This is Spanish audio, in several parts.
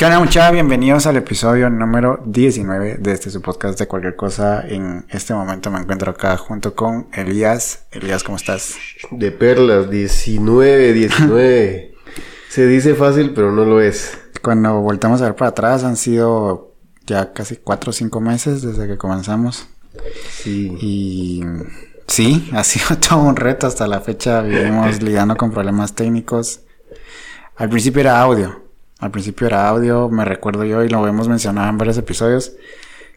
¿Qué onda muchachos? Bienvenidos al episodio número 19 de este su podcast de cualquier cosa. En este momento me encuentro acá junto con Elías. Elías, ¿cómo estás? De perlas, 19, 19. Se dice fácil, pero no lo es. Cuando voltamos a ver para atrás han sido ya casi 4 o 5 meses desde que comenzamos. Sí. Y sí, ha sido todo un reto hasta la fecha. Vivimos lidiando con problemas técnicos. Al principio era audio. Al principio era audio, me recuerdo yo, y lo hemos mencionado en varios episodios,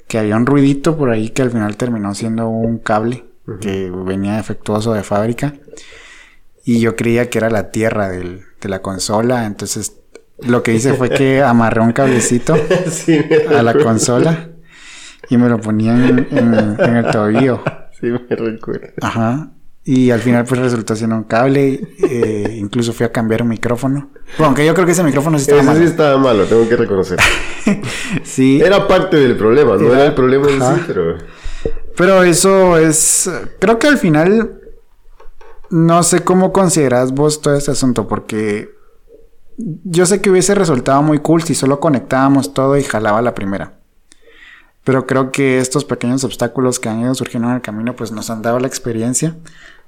que había un ruidito por ahí que al final terminó siendo un cable que venía defectuoso de fábrica. Y yo creía que era la tierra del, de la consola, entonces lo que hice fue que amarré un cablecito Sí, a la consola y me lo ponía en, en- en el tobillo. Sí, me recuerdo. Ajá. Y al final pues resultó siendo un cable. eh, incluso fui a cambiar un micrófono. Bueno, aunque yo creo que ese micrófono sí estaba Ese sí mal. estaba malo, tengo que reconocer. Sí. Era parte del problema, no Era- era el problema en sí, pero... Pero eso es... Creo que al final... No sé cómo consideras vos todo este asunto. Porque... Yo sé que hubiese resultado muy cool si solo conectábamos todo y jalaba la primera. Pero creo que estos pequeños obstáculos que han ido surgiendo en el camino pues nos han dado la experiencia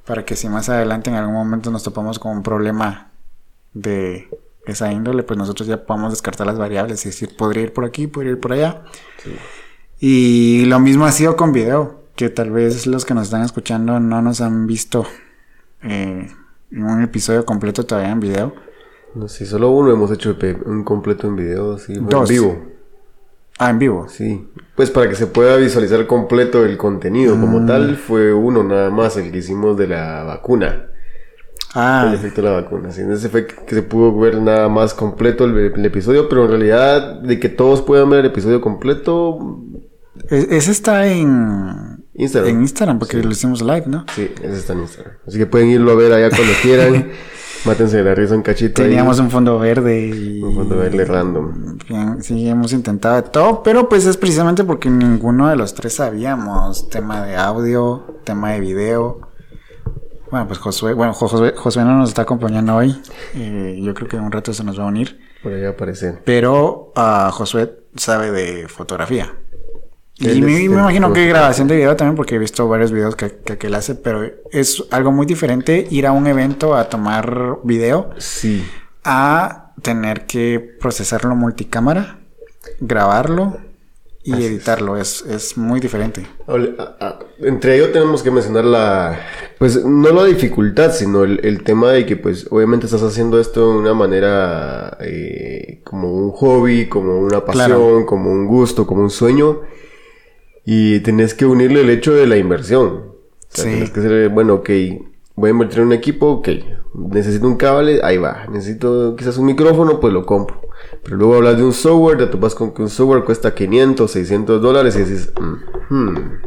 para que si más adelante en algún momento nos topamos con un problema de esa índole, pues nosotros ya podamos descartar las variables y decir, podría ir por aquí, podría ir por allá. Y lo mismo ha sido con video, que tal vez los que nos están escuchando no nos han visto eh, un episodio completo todavía en video. No sé, solo uno hemos hecho un completo en video, sí, fue en Dos. vivo. Ah, en vivo. Sí, pues para que se pueda visualizar completo el contenido Mm. como tal, fue uno nada más, el que hicimos de la vacuna. Ah, El efecto de la vacuna. Sí, en ese fue que se pudo ver nada más completo el, el episodio, pero en realidad de que todos puedan ver el episodio completo, e- ese está en Instagram. en Instagram porque lo hicimos live, ¿no? Sí, ese está en Instagram. Así que pueden irlo a ver allá cuando quieran. Mátense de la risa un cachito. ahí. Teníamos un fondo verde y... Un fondo verde random. Bien, sí, hemos intentado de todo, pero pues es precisamente porque ninguno de los tres sabíamos tema de audio, tema de video. Bueno, pues Josué, bueno, Jo- Josué, Josué no nos está acompañando hoy. Eh, yo creo que en un rato se nos va a unir. Por allá aparecer. Pero ah, Josué sabe de fotografía. Y me, es me el imagino que grabación de video también, porque he visto varios videos que, que, que él hace, pero es algo muy diferente ir a un evento a tomar video Sí. a tener que procesarlo multicámara, grabarlo y Así editarlo. Es, es muy diferente. Entre ello tenemos que mencionar la, pues no la dificultad, sino el, el tema de que pues obviamente estás haciendo esto de una manera eh, como un hobby, como una pasión, Claro. como un gusto, como un sueño. Y tenés que unirle el hecho de la inversión. O sea, Sí. Tienes que ser, bueno, ok, voy a invertir en un equipo, ok, necesito un cable, ahí va. Necesito quizás un micrófono, pues lo compro. Pero luego hablas de un software, te topas con que un software cuesta 500, 600 dólares y dices, "Mhm".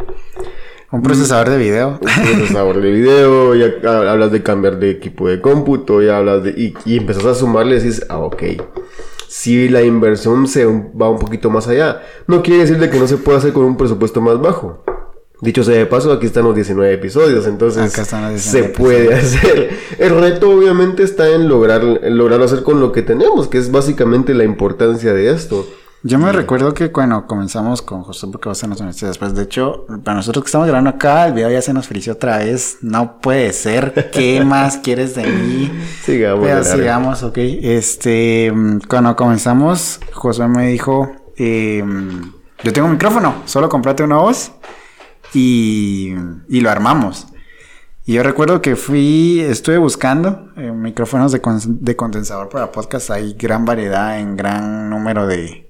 Un procesador de video. un procesador de video, ya ha- hablas de cambiar de equipo de cómputo, ya hablas de... Y, y empezás a sumarle y dices, ah, ok. Si la inversión se va un poquito más allá, no quiere decir de que no se pueda hacer con un presupuesto más bajo. Dicho sea de paso, aquí están los 19 episodios, entonces se 19 puede hacer. El reto obviamente está en lograr en lograrlo hacer con lo que tenemos, que es básicamente la importancia de esto. Yo me recuerdo que cuando comenzamos con José, porque vos nos uniste después. De hecho, para nosotros que estamos grabando acá, el video ya se nos frició otra vez. No puede ser. ¿Qué más quieres de mí? Sigamos. Pero sigamos, ok. Este, cuando comenzamos, Josué me dijo, eh, yo tengo un micrófono, solo comprate una voz y, y lo armamos. Y yo recuerdo que fui, estuve buscando eh, micrófonos de, con- de condensador para podcast. Hay gran variedad en gran número de,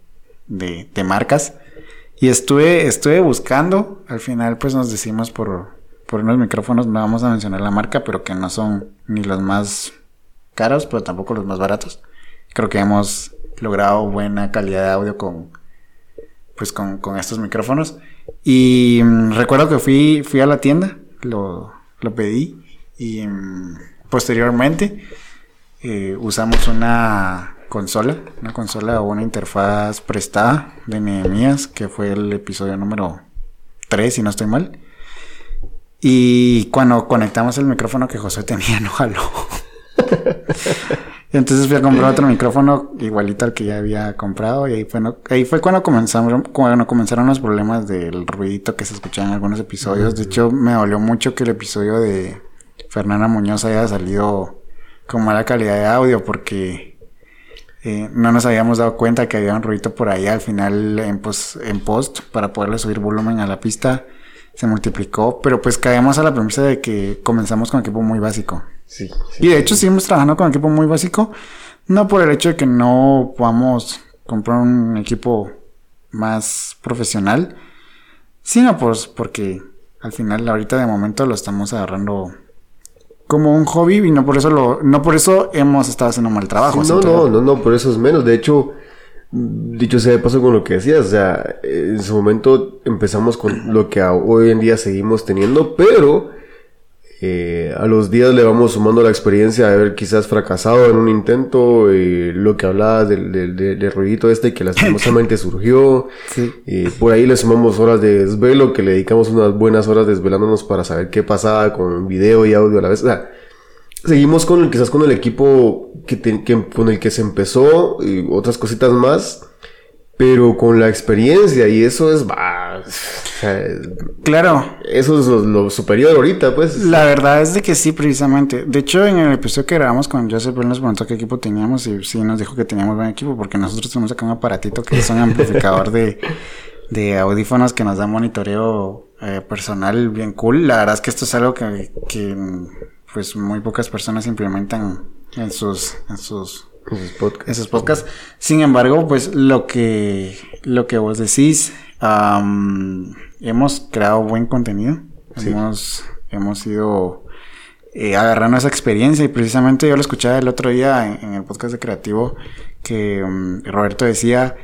de, marcas. Y estuve, estuve buscando. Al final, pues nos decimos por, por unos micrófonos, no vamos a mencionar la marca, pero que no son ni los más caros, pero tampoco los más baratos. Creo que hemos logrado buena calidad de audio con, pues con, con estos micrófonos. Y mm, recuerdo que fui, fui a la tienda, lo, lo pedí y mm, posteriormente eh, usamos una consola, una consola o una interfaz prestada de Nehemías, que fue el episodio número 3, si no estoy mal. Y cuando conectamos el micrófono que José tenía, no jaló. Entonces fui a comprar otro micrófono igualito al que ya había comprado y ahí fue, ahí fue cuando comenzaron, cuando comenzaron los problemas del ruidito que se escuchaba en algunos episodios. De hecho, me dolió mucho que el episodio de Fernanda Muñoz haya salido con mala calidad de audio porque eh, no nos habíamos dado cuenta que había un ruidito por ahí al final en, en post para poderle subir volumen a la pista. Se multiplicó, pero pues caemos a la premisa de que comenzamos con equipo muy básico. Sí. sí. Y de hecho seguimos trabajando con equipo muy básico. No por el hecho de que no podamos comprar un equipo más profesional. Sino pues porque al final ahorita de momento lo estamos agarrando como un hobby y no por eso lo, no por eso hemos estado haciendo mal trabajo. Sí, no, no, no, no, por eso es menos. De hecho, dicho sea de paso con lo que decías, o sea, en su momento empezamos con lo que hoy en día seguimos teniendo, pero eh, a los días le vamos sumando la experiencia de haber quizás fracasado en un intento, eh, lo que hablabas del, del, del- del ruidito este que lastimosamente surgió. Sí. Eh, por ahí le sumamos horas de desvelo, que le dedicamos unas buenas horas desvelándonos para saber qué pasaba con video y audio a la vez. O sea, seguimos con el, quizás con el equipo que, te- que- con el que se empezó y otras cositas más, pero con la experiencia y eso es, bah, o sea, Claro, eso es lo, lo superior ahorita, pues. La verdad es de que sí, precisamente. De hecho, en el episodio que grabamos con Joseph, él nos preguntó qué equipo teníamos y sí nos dijo que teníamos buen equipo porque nosotros tenemos acá un aparatito que es un amplificador de, de audífonos que nos da monitoreo eh, personal bien cool. La verdad es que esto es algo que, que pues muy pocas personas implementan en sus, en sus Esos podcasts. esos podcasts. Sin embargo, pues lo que, lo que vos decís, hemos creado buen contenido. Sí. Hemos, hemos ido eh, agarrando esa experiencia y precisamente yo lo escuchaba el otro día en, en el podcast de Creativo que mm, Roberto decía,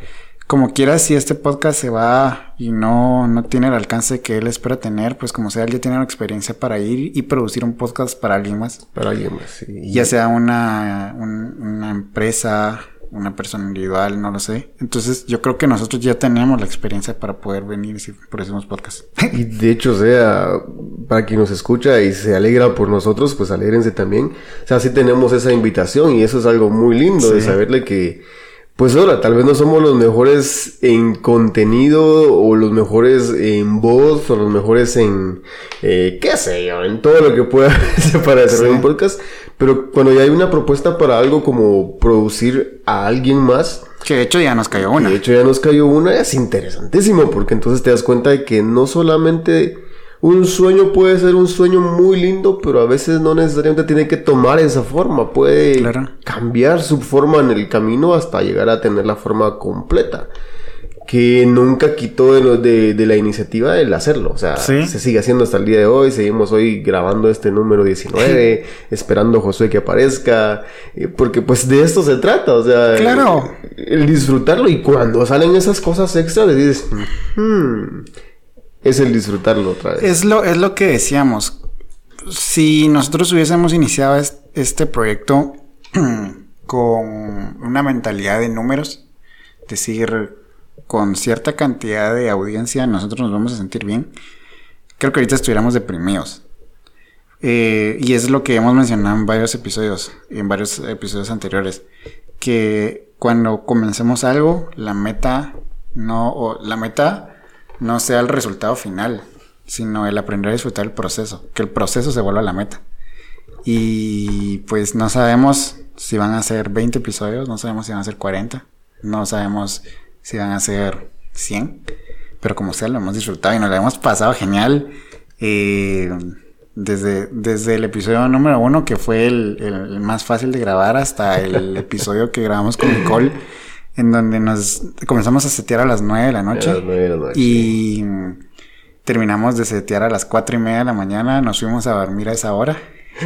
como quieras, si este podcast se va y no, no tiene el alcance que él espera tener, pues como sea, él ya tiene la experiencia para ir y producir un podcast para alguien más Para alguien más. sí. ya sea una, un- una empresa, una persona individual, no lo sé. Entonces yo creo que nosotros ya tenemos la experiencia para poder venir y producimos podcast. Y de hecho, o sea, para quien nos escucha y se alegra por nosotros, pues alégrense también. O sea, sí tenemos esa invitación y eso es algo muy lindo de saberle que, pues ahora, tal vez no somos los mejores en contenido o los mejores en voz o los mejores en, eh, qué sé yo, en todo lo que pueda hacer para hacer Sí. un podcast. Pero cuando ya hay una propuesta para algo como producir a alguien más, que de hecho ya nos cayó una. de hecho, ya nos cayó una, es interesantísimo, porque entonces te das cuenta de que no solamente un sueño puede ser un sueño muy lindo, pero a veces no necesariamente tiene que tomar esa forma, puede Claro. cambiar su forma en el camino hasta llegar a tener la forma completa. Que nunca quitó de, lo- de, de la iniciativa el hacerlo. O sea, Sí. se sigue haciendo hasta el día de hoy. Seguimos hoy grabando este número 19, esperando a Josué que aparezca. eh, Porque pues de esto se trata. O sea, Claro. el disfrutarlo y cuando salen esas cosas extras le dices, "Hmm", es el disfrutarlo otra vez. Es lo, es lo que decíamos. Si nosotros hubiésemos iniciado es- este proyecto con una mentalidad de números, decir, con cierta cantidad de audiencia nosotros nos vamos a sentir bien, creo que ahorita estuviéramos deprimidos. Eh, y es lo que hemos mencionado en varios episodios, en varios episodios anteriores, que cuando comencemos algo, la meta no, o la meta no sea el resultado final, sino el aprender a disfrutar el proceso, que el proceso se vuelva la meta. Y pues no sabemos si van a ser 20 episodios, no sabemos si van a ser 40, no sabemos si van a ser 100, pero como sea lo hemos disfrutado y nos lo hemos pasado genial. eh, desde, desde el episodio número uno, que fue el, el más fácil de grabar, hasta el episodio que grabamos con Nicole, en donde nos comenzamos a setear a las 9 de la noche. A las nueve de la noche. Y terminamos de setear a las 4 y media de la mañana, nos fuimos a dormir a esa hora.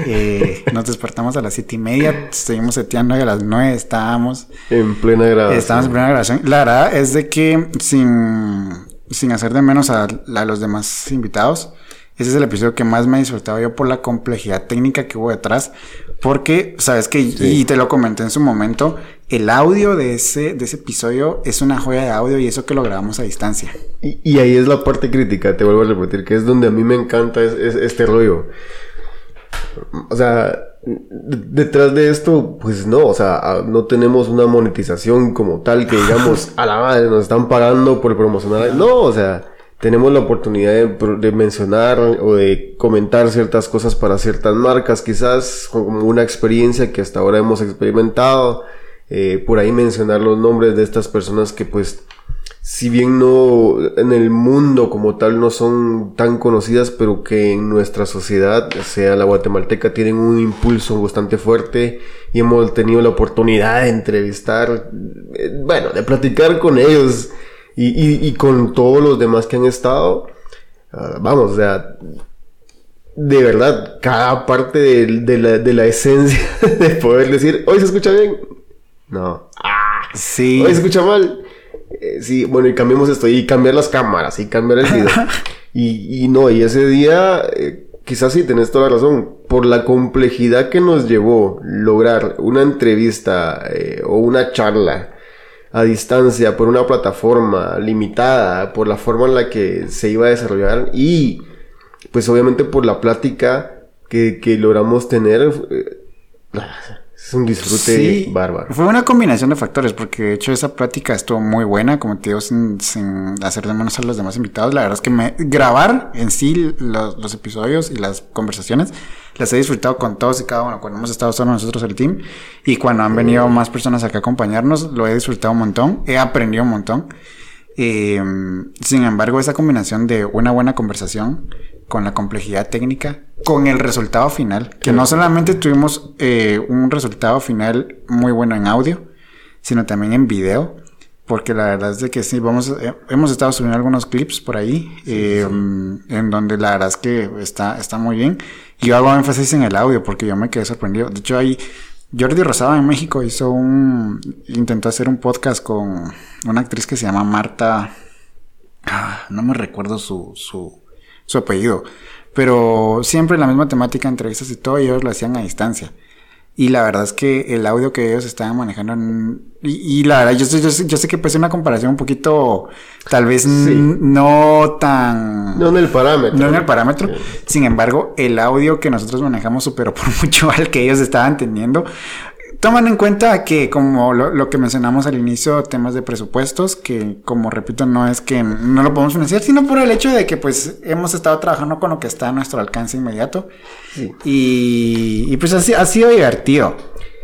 Eh, nos despertamos a las siete y media, seguimos seteando y a las 9 estábamos. En plena grabación. Estamos en primera grabación. La verdad es de que sin, sin hacer de menos a, a los demás invitados, ese es el episodio que más me he disfrutado yo por la complejidad técnica que hubo detrás. Porque, sabes que, y te lo comenté en su momento, el audio de ese, de ese episodio es una joya de audio y eso que lo grabamos a distancia. Y, y ahí es la parte crítica, te vuelvo a repetir, que es donde a mí me encanta es- es- este rollo. O sea, detrás de esto, pues no, o sea, no tenemos una monetización como tal que digamos, a la madre, nos están pagando por promocionar. No, o sea, tenemos la oportunidad de, mencionar o de comentar ciertas cosas para ciertas marcas, quizás como una experiencia que hasta ahora hemos experimentado. Eh, por ahí mencionar los nombres de estas personas que pues si bien no en el mundo como tal no son tan conocidas, pero que en nuestra sociedad, sea la guatemalteca, tienen un impulso bastante fuerte y hemos tenido la oportunidad de entrevistar, eh, bueno, de platicar con ellos y, con todos los demás que han estado. Ah, vamos, o sea, de verdad, cada parte de, la, de la esencia de poder decir, hoy se escucha bien. No. Ah, sí. Hoy se escucha mal eh, sí, bueno, y cambiamos esto, y cambiar las cámaras, y cambiar el video. y, y no, y ese día, eh, quizás sí tenés toda la razón, por la complejidad que nos llevó lograr una entrevista eh, o una charla a distancia por una plataforma limitada, por la forma en la que se iba a desarrollar y pues obviamente por la plática que, que logramos tener. Es un disfrute bárbaro. Fue una combinación de factores, porque de hecho esa plática estuvo muy buena, como te digo, sin, hacer de menos a los demás invitados. La verdad es que me, grabar en sí los, episodios y las conversaciones las he disfrutado con todos y cada uno. Cuando hemos estado solo nosotros el team y cuando han venido más personas acá a acompañarnos, lo he disfrutado un montón, he aprendido un montón. Eh, sin embargo, esa combinación de una buena conversación con la complejidad técnica, con el resultado final, que no solamente tuvimos eh, un resultado final muy bueno en audio, sino también en video, porque la verdad es de que sí, vamos, eh, hemos estado subiendo algunos clips por ahí, eh, en donde la verdad es que está, está muy bien. Y yo hago énfasis en el audio, porque yo me quedé sorprendido. De hecho, ahí Jordi Rosado en México hizo un, intentó hacer un podcast con una actriz que se llama Marta, ah, no me recuerdo su, su, su apellido. Pero siempre la misma temática, entrevistas y todo, ellos lo hacían a distancia. Y la verdad es que el audio que ellos estaban manejando. Y, la verdad, yo yo sé que pues una comparación un poquito. Tal vez no tan. No en el parámetro. No en el parámetro. Sin embargo, el audio que nosotros manejamos superó por mucho al que ellos estaban teniendo toman en cuenta que, como lo, que mencionamos al inicio, temas de presupuestos, que como repito, no es que no lo podemos financiar, sino por el hecho de que pues hemos estado trabajando con lo que está a nuestro alcance inmediato. Y, pues así, ha sido divertido.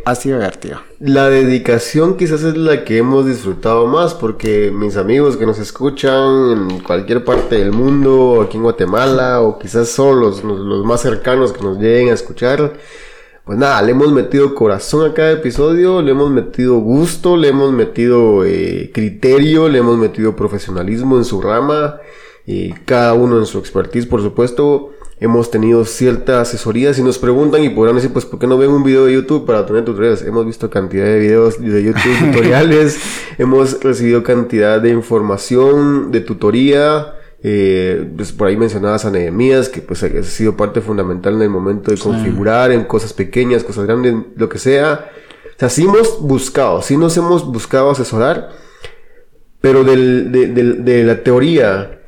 Ha sido divertido. La dedicación quizás es la que hemos disfrutado más porque mis amigos que nos escuchan en cualquier parte del mundo, aquí en Guatemala, o quizás son los, los más cercanos que nos lleguen a escuchar, pues nada, le hemos metido corazón a cada episodio, le hemos metido gusto, le hemos metido eh, criterio, le hemos metido profesionalismo en su rama, y cada uno en su expertise, por supuesto. Hemos tenido cierta asesoría. Si nos preguntan y podrán decir, pues, ¿por qué no ven un video de YouTube para tener tutoriales? Hemos visto cantidad de videos de YouTube tutoriales. hemos recibido cantidad de información, de tutoría. Eh, pues por ahí mencionabas a Nehemías, que pues ha sido parte fundamental en el momento de configurar en cosas pequeñas, cosas grandes, lo que sea. O sea, sí hemos buscado, sí nos hemos buscado asesorar, pero del, de, la teoría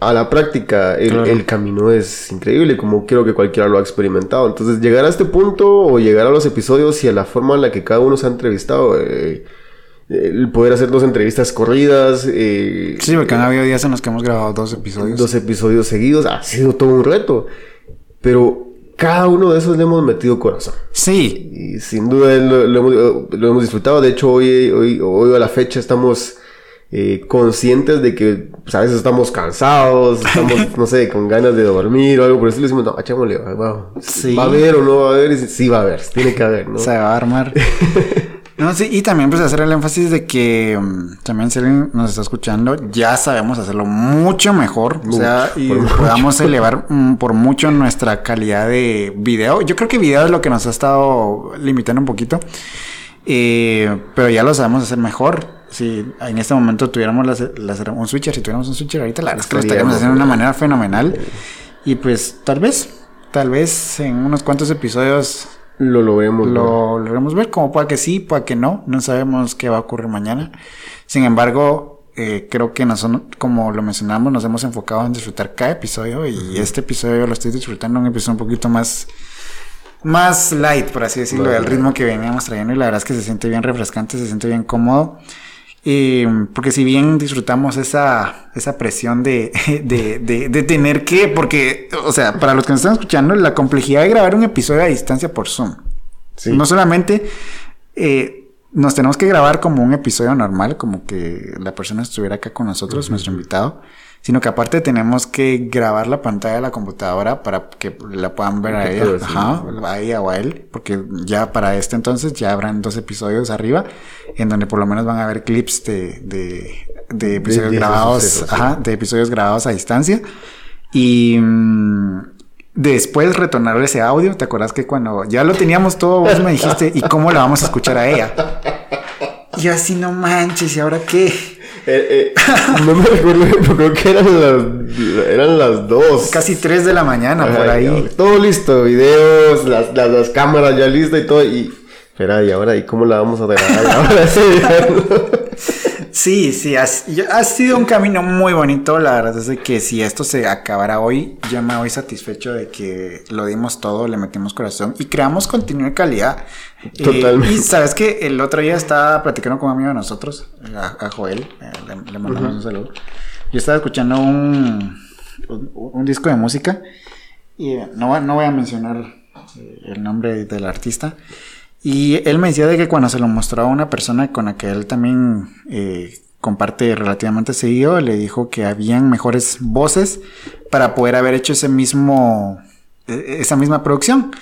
a la práctica, el, camino es increíble, como quiero que cualquiera lo ha experimentado. Entonces, llegar a este punto o llegar a los episodios y a la forma en la que cada uno se ha entrevistado, eh, el poder hacer dos entrevistas corridas. Eh, sí, porque han habido días en los que hemos grabado dos episodios. Dos episodios seguidos. Ha sido todo un reto. Pero cada uno de esos le hemos metido corazón. Sí. Y sin duda lo, hemos, disfrutado. De hecho, hoy, hoy, hoy a la fecha estamos eh, conscientes de que pues, a veces estamos cansados, estamos, no sé, con ganas de dormir o algo por eso. Le decimos, no, echémosle, va, va, va a haber o no va a haber. sí va a haber, tiene que haber, ¿no? Se va a armar. No, sí, y también pues hacer el énfasis de que mm, también si alguien nos está escuchando, ya sabemos hacerlo mucho mejor. o sea, y podamos elevar mm, por mucho nuestra calidad de video. Yo creo que video es lo que nos ha estado limitando un poquito. Eh, pero ya lo sabemos hacer mejor. Si en este momento tuviéramos un switcher, si tuviéramos un switcher ahorita, la verdad es que lo estaríamos haciendo de una manera fenomenal. Y pues tal vez, tal vez en unos cuantos episodios lo logremos lo ver. logremos ver, como pueda que sí, pueda que no, no sabemos qué va a ocurrir mañana. Sin embargo, eh, creo que nosotros, como lo mencionamos, nos hemos enfocado en disfrutar cada episodio y este episodio lo estoy disfrutando, un episodio un poquito más más light, por así decirlo, del ritmo que veníamos trayendo y la verdad es que se siente bien refrescante, se siente bien cómodo. Porque si bien disfrutamos esa, esa presión de, de, de, tener que, porque, o sea, para los que nos están escuchando, la complejidad de grabar un episodio a distancia por Zoom. No solamente eh, nos tenemos que grabar como un episodio normal, como que la persona estuviera acá con nosotros, nuestro invitado, sino que aparte tenemos que grabar la pantalla de la computadora para que la puedan ver a ella, ajá, a ella o a él, porque ya para este entonces ya habrán dos episodios arriba, en donde por lo menos van a ver clips de, de, episodios grabados, ajá, de episodios grabados a distancia. Y mm, después retornar ese audio, ¿te acuerdas que cuando ya lo teníamos todo, vos me dijiste, ¿y cómo la vamos a escuchar a ella? Y así, no manches, ¿y ahora qué? Eh, eh, no me recuerdo, pero creo que eran las, eran las dos. Casi tres de la mañana, por ahí. todo listo, videos, las, las, cámaras ya listas y todo. Y, espera, ¿y ahora? ¿Y cómo la vamos a grabar? sí, sí, ha, ha, sido un camino muy bonito. La verdad es que si esto se acabara hoy, yo me voy satisfecho de que lo dimos todo, le metimos corazón y creamos contenido de calidad. Totalmente. y sabes que el otro día estaba platicando con un amigo de nosotros, a, Joel, eh, le, mandamos un saludo. Yo estaba escuchando un, un, disco de música y eh, no, no voy a mencionar eh, el nombre del artista. Y él me decía de que cuando se lo mostró a una persona con la que él también comparte relativamente seguido, le dijo que habían mejores voces para poder haber hecho ese mismo, e, esa misma producción.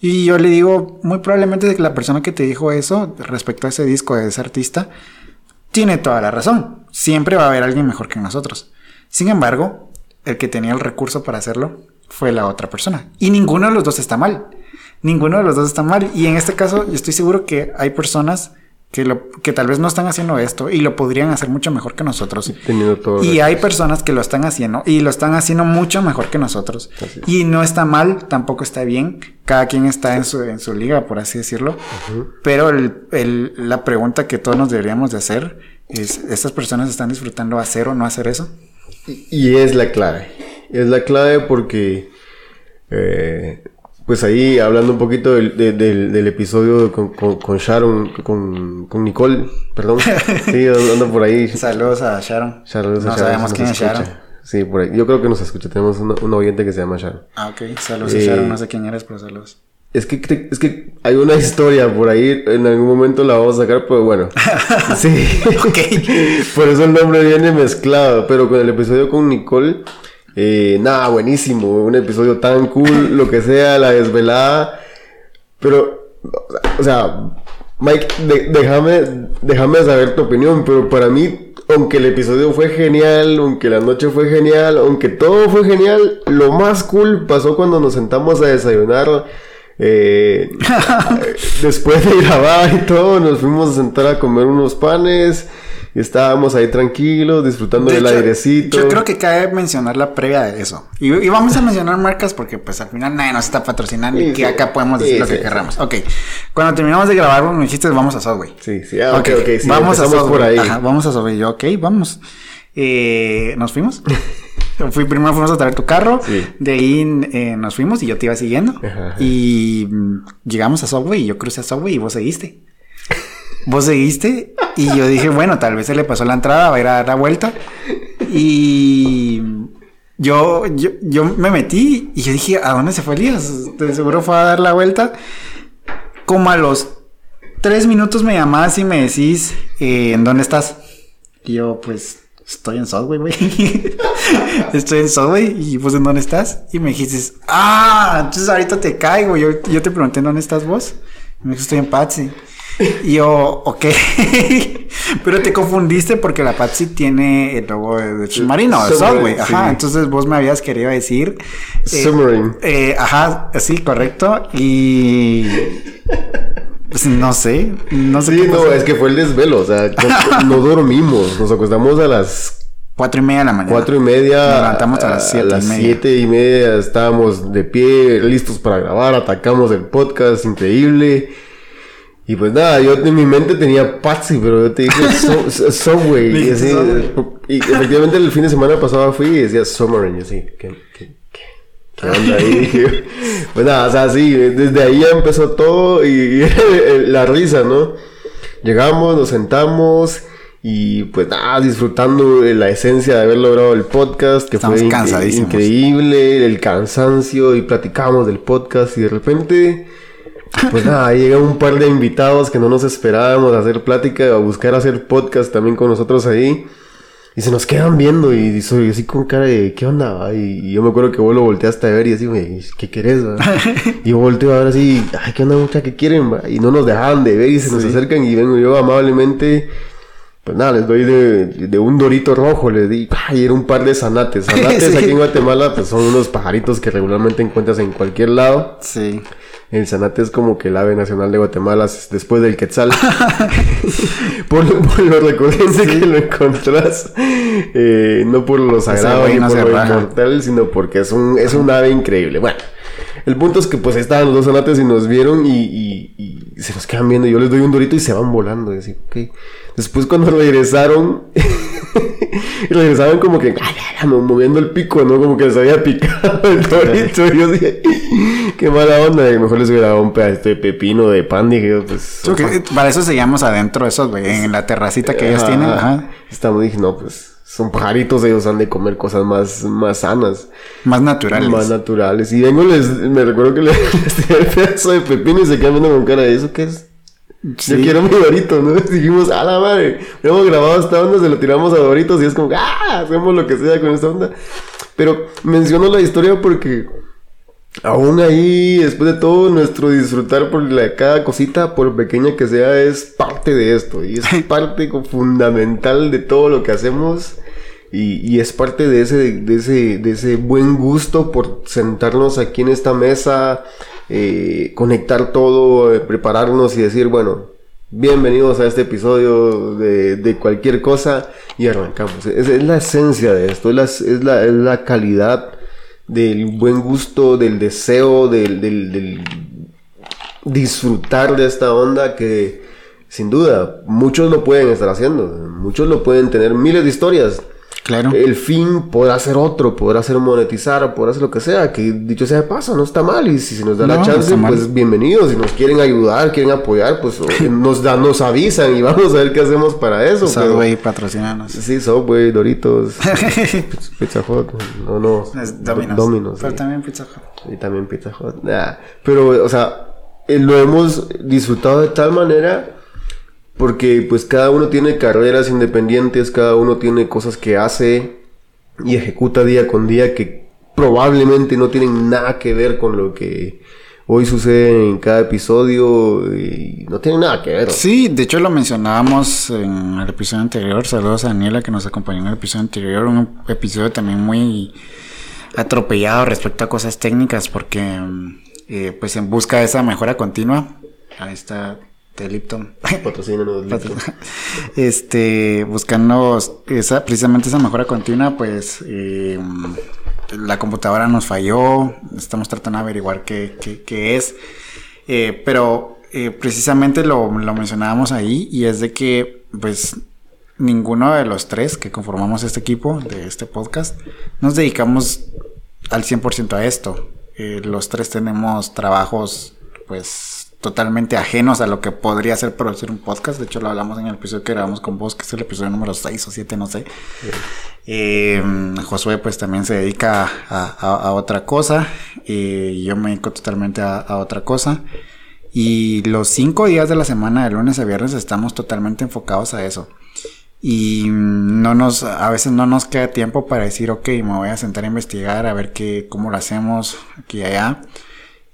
Y yo le digo, muy probablemente la persona que te dijo eso respecto a ese disco de ese artista, tiene toda la razón. Siempre va a haber alguien mejor que nosotros. Sin embargo, el que tenía el recurso para hacerlo fue la otra persona. Y ninguno de los dos está mal. Ninguno de los dos está mal. Y en este caso, yo estoy seguro que hay personas que, lo, que tal vez no están haciendo esto y lo podrían hacer mucho mejor que nosotros. y hay personas que lo están haciendo y lo están haciendo mucho mejor que nosotros. Y no está mal, tampoco está bien. Cada quien está en su, en su liga, por así decirlo. Pero el, el, la pregunta que todos nos deberíamos de hacer es, ¿estas personas están disfrutando hacer o no hacer eso? Y, es la clave. Es la clave porque... Eh, pues ahí hablando un poquito del, del, episodio con, con, Sharon, con, con, Nicole, perdón. Sí, ando por ahí. Saludos a Sharon. Saludos no sabemos quién es Sharon. Sí, por ahí. Yo creo que nos escucha. Tenemos un, oyente que se llama Sharon. Ah, ok. Saludos a Sharon. No sé quién eres, pero saludos. Es que, es que hay una historia por ahí, en algún momento la vamos a sacar, pero bueno. sí. ok. por eso el nombre viene mezclado. Pero con el episodio con Nicole, eh, nada, buenísimo, un episodio tan cool, lo que sea, la desvelada. Pero, o sea, Mike, déjame, déjame saber tu opinión, pero para mí, aunque el episodio fue genial, aunque la noche fue genial, aunque todo fue genial, lo más cool pasó cuando nos sentamos a desayunar. Eh, después de grabar y todo, nos fuimos a sentar a comer unos panes. Y estábamos ahí tranquilos, disfrutando del airecito. Yo creo que cabe mencionar la previa de eso. Y, vamos a mencionar marcas porque pues al final nadie nos está patrocinando y que acá podemos decir lo que querramos. Ok. Cuando terminamos de grabar, me dijiste vamos a Subway. Sí, sí. Ah, ok, ok. sí, vamos a Subway. por ahí. Ajá, vamos a Subway. Yo, ok, vamos. Eh, ¿Nos fuimos? Fui, primero fuimos a traer tu carro, de ahí eh, nos fuimos y yo te iba siguiendo. Y mm, llegamos a Subway y yo crucé a Subway y vos seguiste. Vos seguiste y yo dije, bueno, tal vez se le pasó la entrada, va a ir a dar la vuelta. Y yo, yo, me metí y yo dije, ¿a dónde se fue Elías? De seguro fue a dar la vuelta. Como a los tres minutos me llamás y me decís, eh, ¿en dónde estás? Y yo, pues, estoy en Subway, güey. estoy en Subway y vos en dónde estás? Y me dijiste, ah, entonces ahorita te caigo. Yo, yo te pregunté, ¿en dónde estás vos? Y me dijiste, estoy en Patsy. Y yo, ok. Pero te confundiste porque la Patsy tiene el logo de Submarino, de Subway. Ajá, entonces vos me habías querido decir. Eh, Submarine. Eh, ajá, sí, correcto. Y. Pues no sé, no sé. Sí, no, es que fue el desvelo, o sea, no, dormimos, nos acostamos a las Cuatro y media de la mañana. Cuatro y media. Nos levantamos a, las siete. A las siete y media estábamos de pie, listos para grabar, atacamos el podcast, increíble. Y pues nada, yo en mi mente tenía Patsy, pero yo te dije Subway. y, y efectivamente el fin de semana pasado fui y decía Summer. Y así, ¿qué, qué, ¿qué onda ahí? pues nada, o sea, sí, desde ahí ya empezó todo y, y la risa, ¿no? Llegamos, nos sentamos y pues nada, disfrutando de la esencia de haber logrado el podcast, que Estamos fue increíble, el cansancio y platicábamos del podcast y de repente, pues nada, ahí llegan un par de invitados que no nos esperábamos a hacer plática, a buscar hacer podcast también con nosotros ahí. Y se nos quedan viendo y soy así con cara de, ¿qué onda? va?" Y, y yo me acuerdo que vos lo volteaste a ver y así, ¿qué querés? va?" y yo volteo a ver así, ay, ¿qué onda mucha? ¿Qué quieren? va?" Y no nos dejaban de ver y se nos acercan y vengo yo amablemente, pues nada, les doy de, de un dorito rojo, les di, ay, era un par de zanates. Zanates Sí. aquí en Guatemala, pues son unos pajaritos que regularmente encuentras en cualquier lado. Sí. El zanate es como que el ave nacional de Guatemala después del quetzal. por, lo- por lo recurrente que lo encontrás. eh, no por lo sagrado ni no por lo raja. inmortal, sino porque es un, es un ave increíble. Bueno, el punto es que pues estaban los dos zanates y nos vieron y, y- y se nos quedan viendo. Yo les doy un dorito y se van volando. Y así, ok. Después cuando regresaron, regresaban como que mo- moviendo el pico, ¿no? Como que les había picado el dorito. Y yo dije, qué mala onda. Y mejor les hubiera dado un pedacito de pepino, de pan. Dije, pues. Para eso seguíamos adentro esos, güey, en la terracita que ellos tienen. ajá. Ajá. Estamos, dije, no, pues son pajaritos, ellos han de comer cosas más, más sanas, Más naturales. más naturales. Y vengo, les, me recuerdo que les, les tiré el pedazo de pepino y se quedan viendo con cara de eso, ¿qué es? Sí. Yo quiero mi Dorito, ¿no? Dijimos, a la madre, hemos grabado esta onda, se lo tiramos a Doritos y es como, ¡ah! Hacemos lo que sea con esta onda. Pero menciono la historia porque aún ahí, después de todo, nuestro disfrutar por la, cada cosita, por pequeña que sea, es parte de esto. Y es parte fundamental de todo lo que hacemos. Y, y es parte de ese, de, ese, de ese buen gusto por sentarnos aquí en esta mesa, eh, conectar todo, eh, prepararnos y decir, bueno, bienvenidos a este episodio de, cualquier cosa y arrancamos. Es, la esencia de esto, es la, es la, calidad del buen gusto, del deseo, del disfrutar de esta onda que sin duda muchos lo pueden estar haciendo, muchos lo pueden tener miles de historias. Claro. El fin podrá ser otro, podrá ser monetizar, podrá ser lo que sea, que dicho sea de paso, no está mal. Y si se nos da No, la chance, pues bienvenidos. Si nos quieren ayudar, quieren apoyar, pues nos, da, nos avisan y vamos a ver qué hacemos para eso. pero- Subway, patrocinanos. Sí, Subway, Doritos, Pizza Hut, no, no. Es Domino's. Domino's, Pero sí. también Pizza Hut. Y también Pizza Hut. Nah, Pero, o sea, eh, lo hemos disfrutado de tal manera porque pues cada uno tiene carreras independientes, cada uno tiene cosas que hace y ejecuta día con día que probablemente no tienen nada que ver con lo que hoy sucede en cada episodio y no tienen nada que ver. Sí, de hecho lo mencionábamos en el episodio anterior. Saludos a Daniela que nos acompañó en el episodio anterior. Un episodio también muy atropellado respecto a cosas técnicas porque eh, pues en busca de esa mejora continua. Ahí está de Lipton. Patrocínanos, Lito. este buscando esa precisamente esa mejora continua pues eh, la computadora nos falló estamos tratando de averiguar qué, qué- qué es Eh, pero eh, precisamente lo, lo mencionábamos ahí y es de que pues ninguno de los tres que conformamos este equipo de este podcast nos dedicamos al 100% a esto los tres tenemos trabajos pues totalmente ajenos a lo que podría ser producir un podcast. De hecho, lo hablamos en el episodio que grabamos con vos, que es el episodio número 6 o 7, no sé. Eh, Josué pues también se dedica a, a- a otra cosa. Y yo me dedico totalmente a, a otra cosa. Y los cinco días de la semana, de lunes a viernes, estamos totalmente enfocados a eso. Y no nos, a veces no nos queda tiempo para decir, ok, me voy a sentar a investigar, a ver qué, cómo lo hacemos aquí y allá.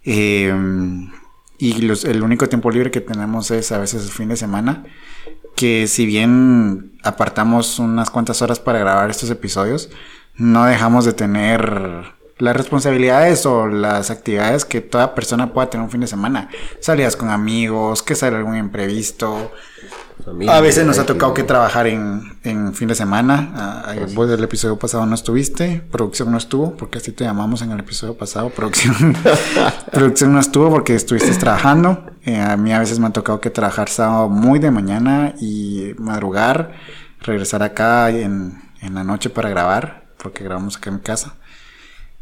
Eh, y los- el único tiempo libre que tenemos es a veces el fin de semana. Que si bien apartamos unas cuantas horas para grabar estos episodios, no dejamos de tener las responsabilidades o las actividades que toda persona pueda tener un fin de semana. Salidas con amigos, que sale algún imprevisto, Familia, a veces nos ha tocado que trabajar en, en fin de semana. Ah, eh, vos del episodio pasado no estuviste, producción no estuvo, porque así te llamamos en el episodio pasado, producción. producción no estuvo porque estuviste trabajando. Eh, a mí a veces me ha tocado que trabajar sábado muy de mañana y madrugar, regresar acá en, en la noche para grabar, porque grabamos acá en mi casa.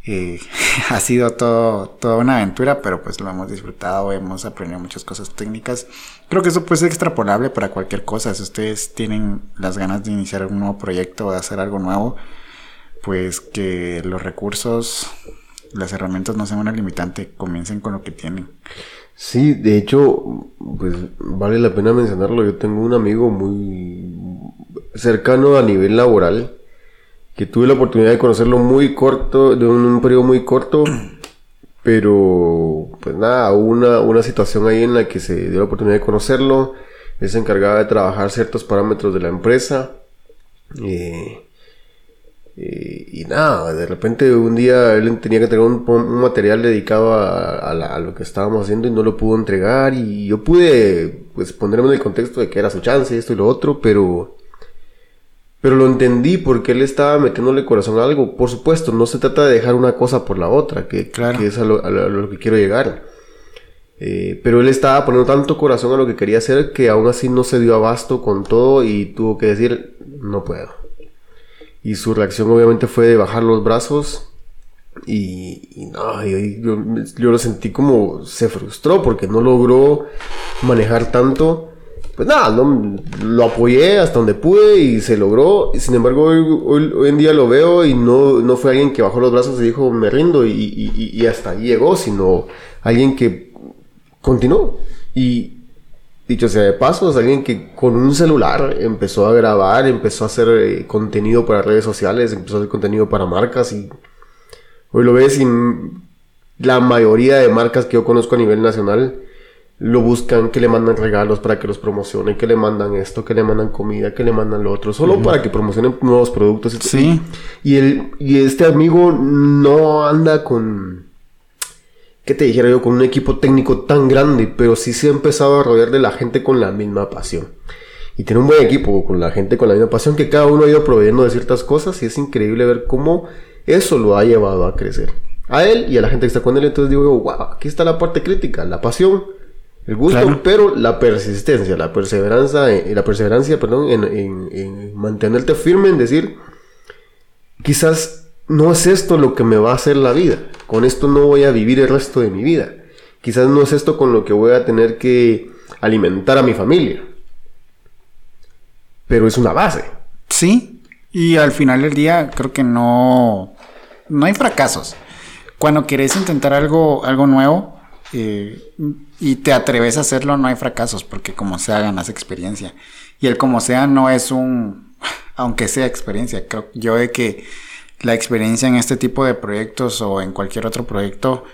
Eh, ha sido todo, toda una aventura, pero pues lo hemos disfrutado, hemos aprendido muchas cosas técnicas. Creo que eso puede ser extrapolable para cualquier cosa. Si ustedes tienen las ganas de iniciar un nuevo proyecto o de hacer algo nuevo, pues que los recursos, las herramientas no sean una limitante, comiencen con lo que tienen. Sí, de hecho, pues vale la pena mencionarlo. Yo tengo un amigo muy cercano a nivel laboral que tuve la oportunidad de conocerlo muy corto, de un, periodo muy corto, pero pues nada, hubo una, una situación ahí en la que se dio la oportunidad de conocerlo. Él se encargaba de trabajar ciertos parámetros de la empresa. Eh, y, nada, de repente un día él tenía que tener un, material dedicado a, lo que estábamos haciendo y no lo pudo entregar y yo pude pues ponerme en el contexto de que era su chance, esto y lo otro, pero pero lo entendí porque él estaba metiéndole corazón a algo. Por supuesto, no se trata de dejar una cosa por la otra, que, es a lo, que quiero llegar. Eh, pero él estaba poniendo tanto corazón a lo que quería hacer que aún así no se dio abasto con todo y tuvo que decir, no puedo. Y su reacción obviamente fue de bajar los brazos. Y, no, yo, lo sentí como se frustró porque no logró manejar tanto. Pues nada, lo apoyé hasta donde pude y se logró. Sin embargo, hoy, en día lo veo y no, no fue alguien que bajó los brazos y dijo me rindo y, y hasta ahí llegó, sino alguien que continuó. Y Dicho sea de paso, es alguien que con un celular empezó a grabar, empezó a hacer eh, contenido para redes sociales, empezó a hacer contenido para marcas y hoy lo ves y la mayoría de marcas que yo conozco a nivel nacional lo buscan, que le mandan regalos para que los promocionen, que le mandan esto, que le mandan comida, que le mandan lo otro, solo para que promocionen nuevos productos. Sí. Y, el, y este amigo no anda con ¿qué te dijera yo? Con un equipo técnico tan grande, pero sí se ha empezado a rodear de la gente con la misma pasión. Y tiene un buen equipo con la gente con la misma pasión que cada uno ha ido proveyendo de ciertas cosas y es increíble ver cómo eso lo ha llevado a crecer. A él y a la gente que está con él, entonces digo, wow, aquí está la parte crítica, la pasión, el gusto, pero la persistencia, la perseverancia, eh, la perseverancia, perdón, en, en mantenerte firme en decir, quizás no es esto lo que me va a hacer la vida. Con esto no voy a vivir el resto de mi vida. Quizás no es esto con lo que voy a tener que alimentar a mi familia. Pero es una base. Sí. Y al final del día creo que no, no hay fracasos. Cuando quieres intentar algo, algo nuevo eh, y te atreves a hacerlo, no hay fracasos, porque como sea ganas experiencia. Y el como sea no es un, aunque sea experiencia, creo yo de que la experiencia en este tipo de proyectos o en cualquier otro proyecto,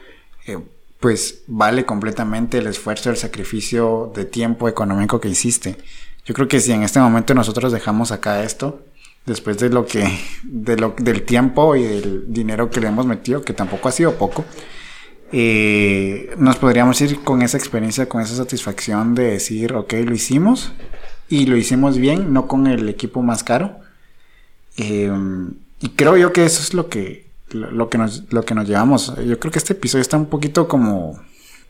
eh, pues vale completamente el esfuerzo, el sacrificio de tiempo económico que hiciste. Yo creo que si en este momento nosotros dejamos acá esto, después de lo que, de lo, del tiempo y del dinero que le hemos metido, que tampoco ha sido poco, eh, nos podríamos ir con esa experiencia, con esa satisfacción de decir, ok, lo hicimos y lo hicimos bien, no con el equipo más caro. Eh, y creo yo que eso es lo que, lo, que nos, lo que nos llevamos. Yo creo que este episodio está un poquito como,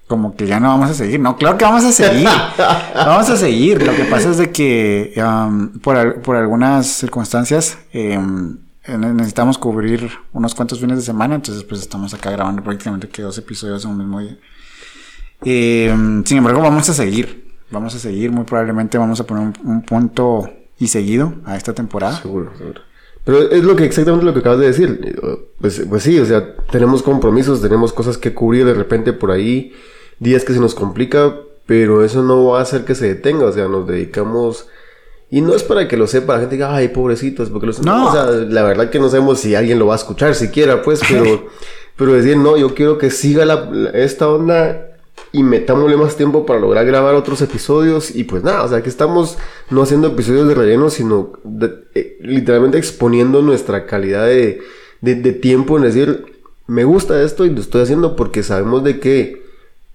como que ya no vamos a seguir. No, claro que vamos a seguir. vamos a seguir. Lo que pasa es de que um, por, por, algunas circunstancias em, necesitamos cubrir unos cuantos fines de semana. Entonces, pues estamos acá grabando prácticamente que dos episodios en un mismo día. Em, sin embargo, vamos a seguir. Vamos a seguir. Muy probablemente vamos a poner un, un punto y seguido a esta temporada. Seguro, seguro. Pero es lo que exactamente lo que acabas de decir. Pues, pues sí, o sea, tenemos compromisos, tenemos cosas que cubrir de repente por ahí, días que se nos complica, pero eso no va a hacer que se detenga, o sea, nos dedicamos... Y no es para que lo sepa la gente diga, ay, pobrecitos, porque los... No. o sea, la verdad que no sabemos si alguien lo va a escuchar siquiera, pues, pero, pero decir, no, yo quiero que siga la, esta onda y metámosle más tiempo para lograr grabar otros episodios y pues nada, o sea que estamos no haciendo episodios de relleno, sino eh, literalmente exponiendo nuestra calidad de, de, tiempo en decir, me gusta esto y lo estoy haciendo porque sabemos de que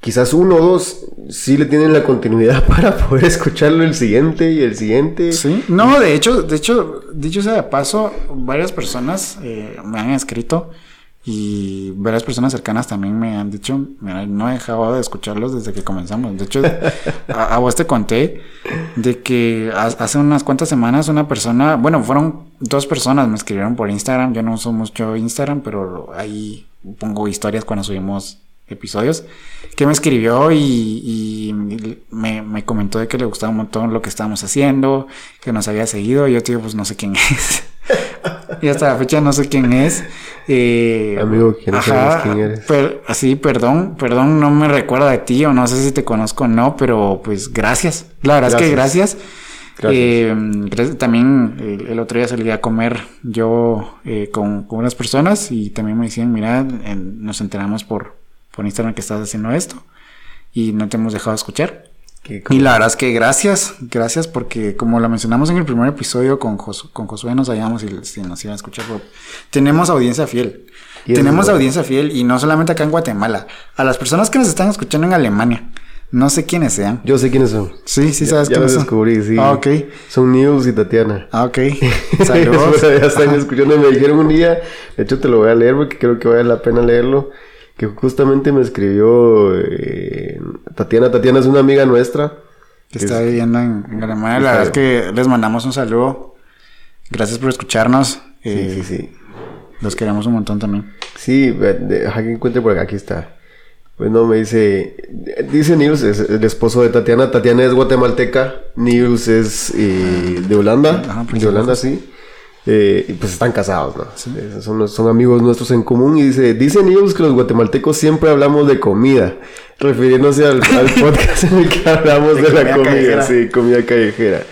quizás uno o dos sí le tienen la continuidad para poder escucharlo el siguiente y el siguiente. Sí, no, de hecho, de hecho, dicho sea de paso, varias personas eh, me han escrito y varias personas cercanas también me han dicho, no he dejado de escucharlos desde que comenzamos. De hecho, a, vos te conté de que ha- hace unas cuantas semanas una persona, bueno, fueron dos personas, me escribieron por Instagram. Yo no uso mucho Instagram, pero ahí pongo historias cuando subimos episodios, que me escribió y, y me, me comentó de que le gustaba un montón lo que estábamos haciendo, que nos había seguido. Y yo, tío, pues no sé quién es. y hasta la fecha no sé quién es. Eh, Amigo, no sabes quién eres. per- sí, perdón, perdón, no me recuerda de ti o no sé si te conozco o no, pero pues gracias. La verdad es que gracias. Gracias. Eh, gracias- también el, el otro día salí a comer yo eh, con, con unas personas y también me decían, mira, nos enteramos por, por Instagram que estás haciendo esto y no te hemos dejado escuchar. Y la verdad es que gracias, gracias porque como lo mencionamos en el primer episodio con, Jos- con Josué nos hallamos y si nos iban a escuchar, pero tenemos audiencia fiel. Tenemos audiencia fiel y no solamente acá en Guatemala, a las personas que nos están escuchando en Alemania, no sé quiénes sean. Yo sé quiénes son. Sí, sí Ya- sabes ya quiénes los son. descubrí, sí. Ah, ok. Son News y Tatiana. Ah, ok. Saludos. ya están escuchando. Me dijeron un día, de hecho te lo voy a leer porque creo que vale la pena leerlo. Que justamente me escribió eh, Tatiana. Tatiana es una amiga nuestra. que está viviendo en, en Alemania. La verdad es que les mandamos un saludo. Gracias por escucharnos. Eh, Sí, sí, sí. Los queremos un montón también. Sí, deja que encuentre por acá, aquí está. Bueno, me dice, dice Nils, es el esposo de Tatiana. Tatiana es guatemalteca, Nils es eh, de Holanda, Ajá, de Holanda, sí. Eh, y pues están casados, ¿no? Eh, Son, son amigos nuestros en común y dice, dice Nils que los guatemaltecos siempre hablamos de comida, refiriéndose al, al podcast en el que hablamos De de, la comida callejera. sí, comida callejera.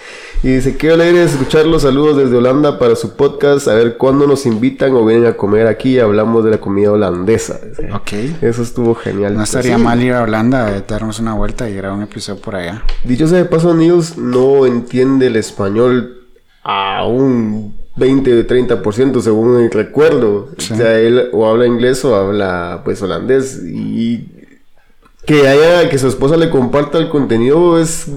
Y dice, qué alegre es escuchar los saludos desde Holanda para su podcast, a ver cuándo nos invitan o vienen a comer aquí hablamos de la comida holandesa. Dice. Ok. Eso estuvo genial. No estaría Sí. mal ir a Holanda, darnos una vuelta y grabar un episodio por allá. Dicho sea de paso, Niels no entiende el español a un 20 o 30% según el recuerdo. Sí. O sea, él o habla inglés o habla pues holandés. Y que haya, que su esposa le comparta el contenido es,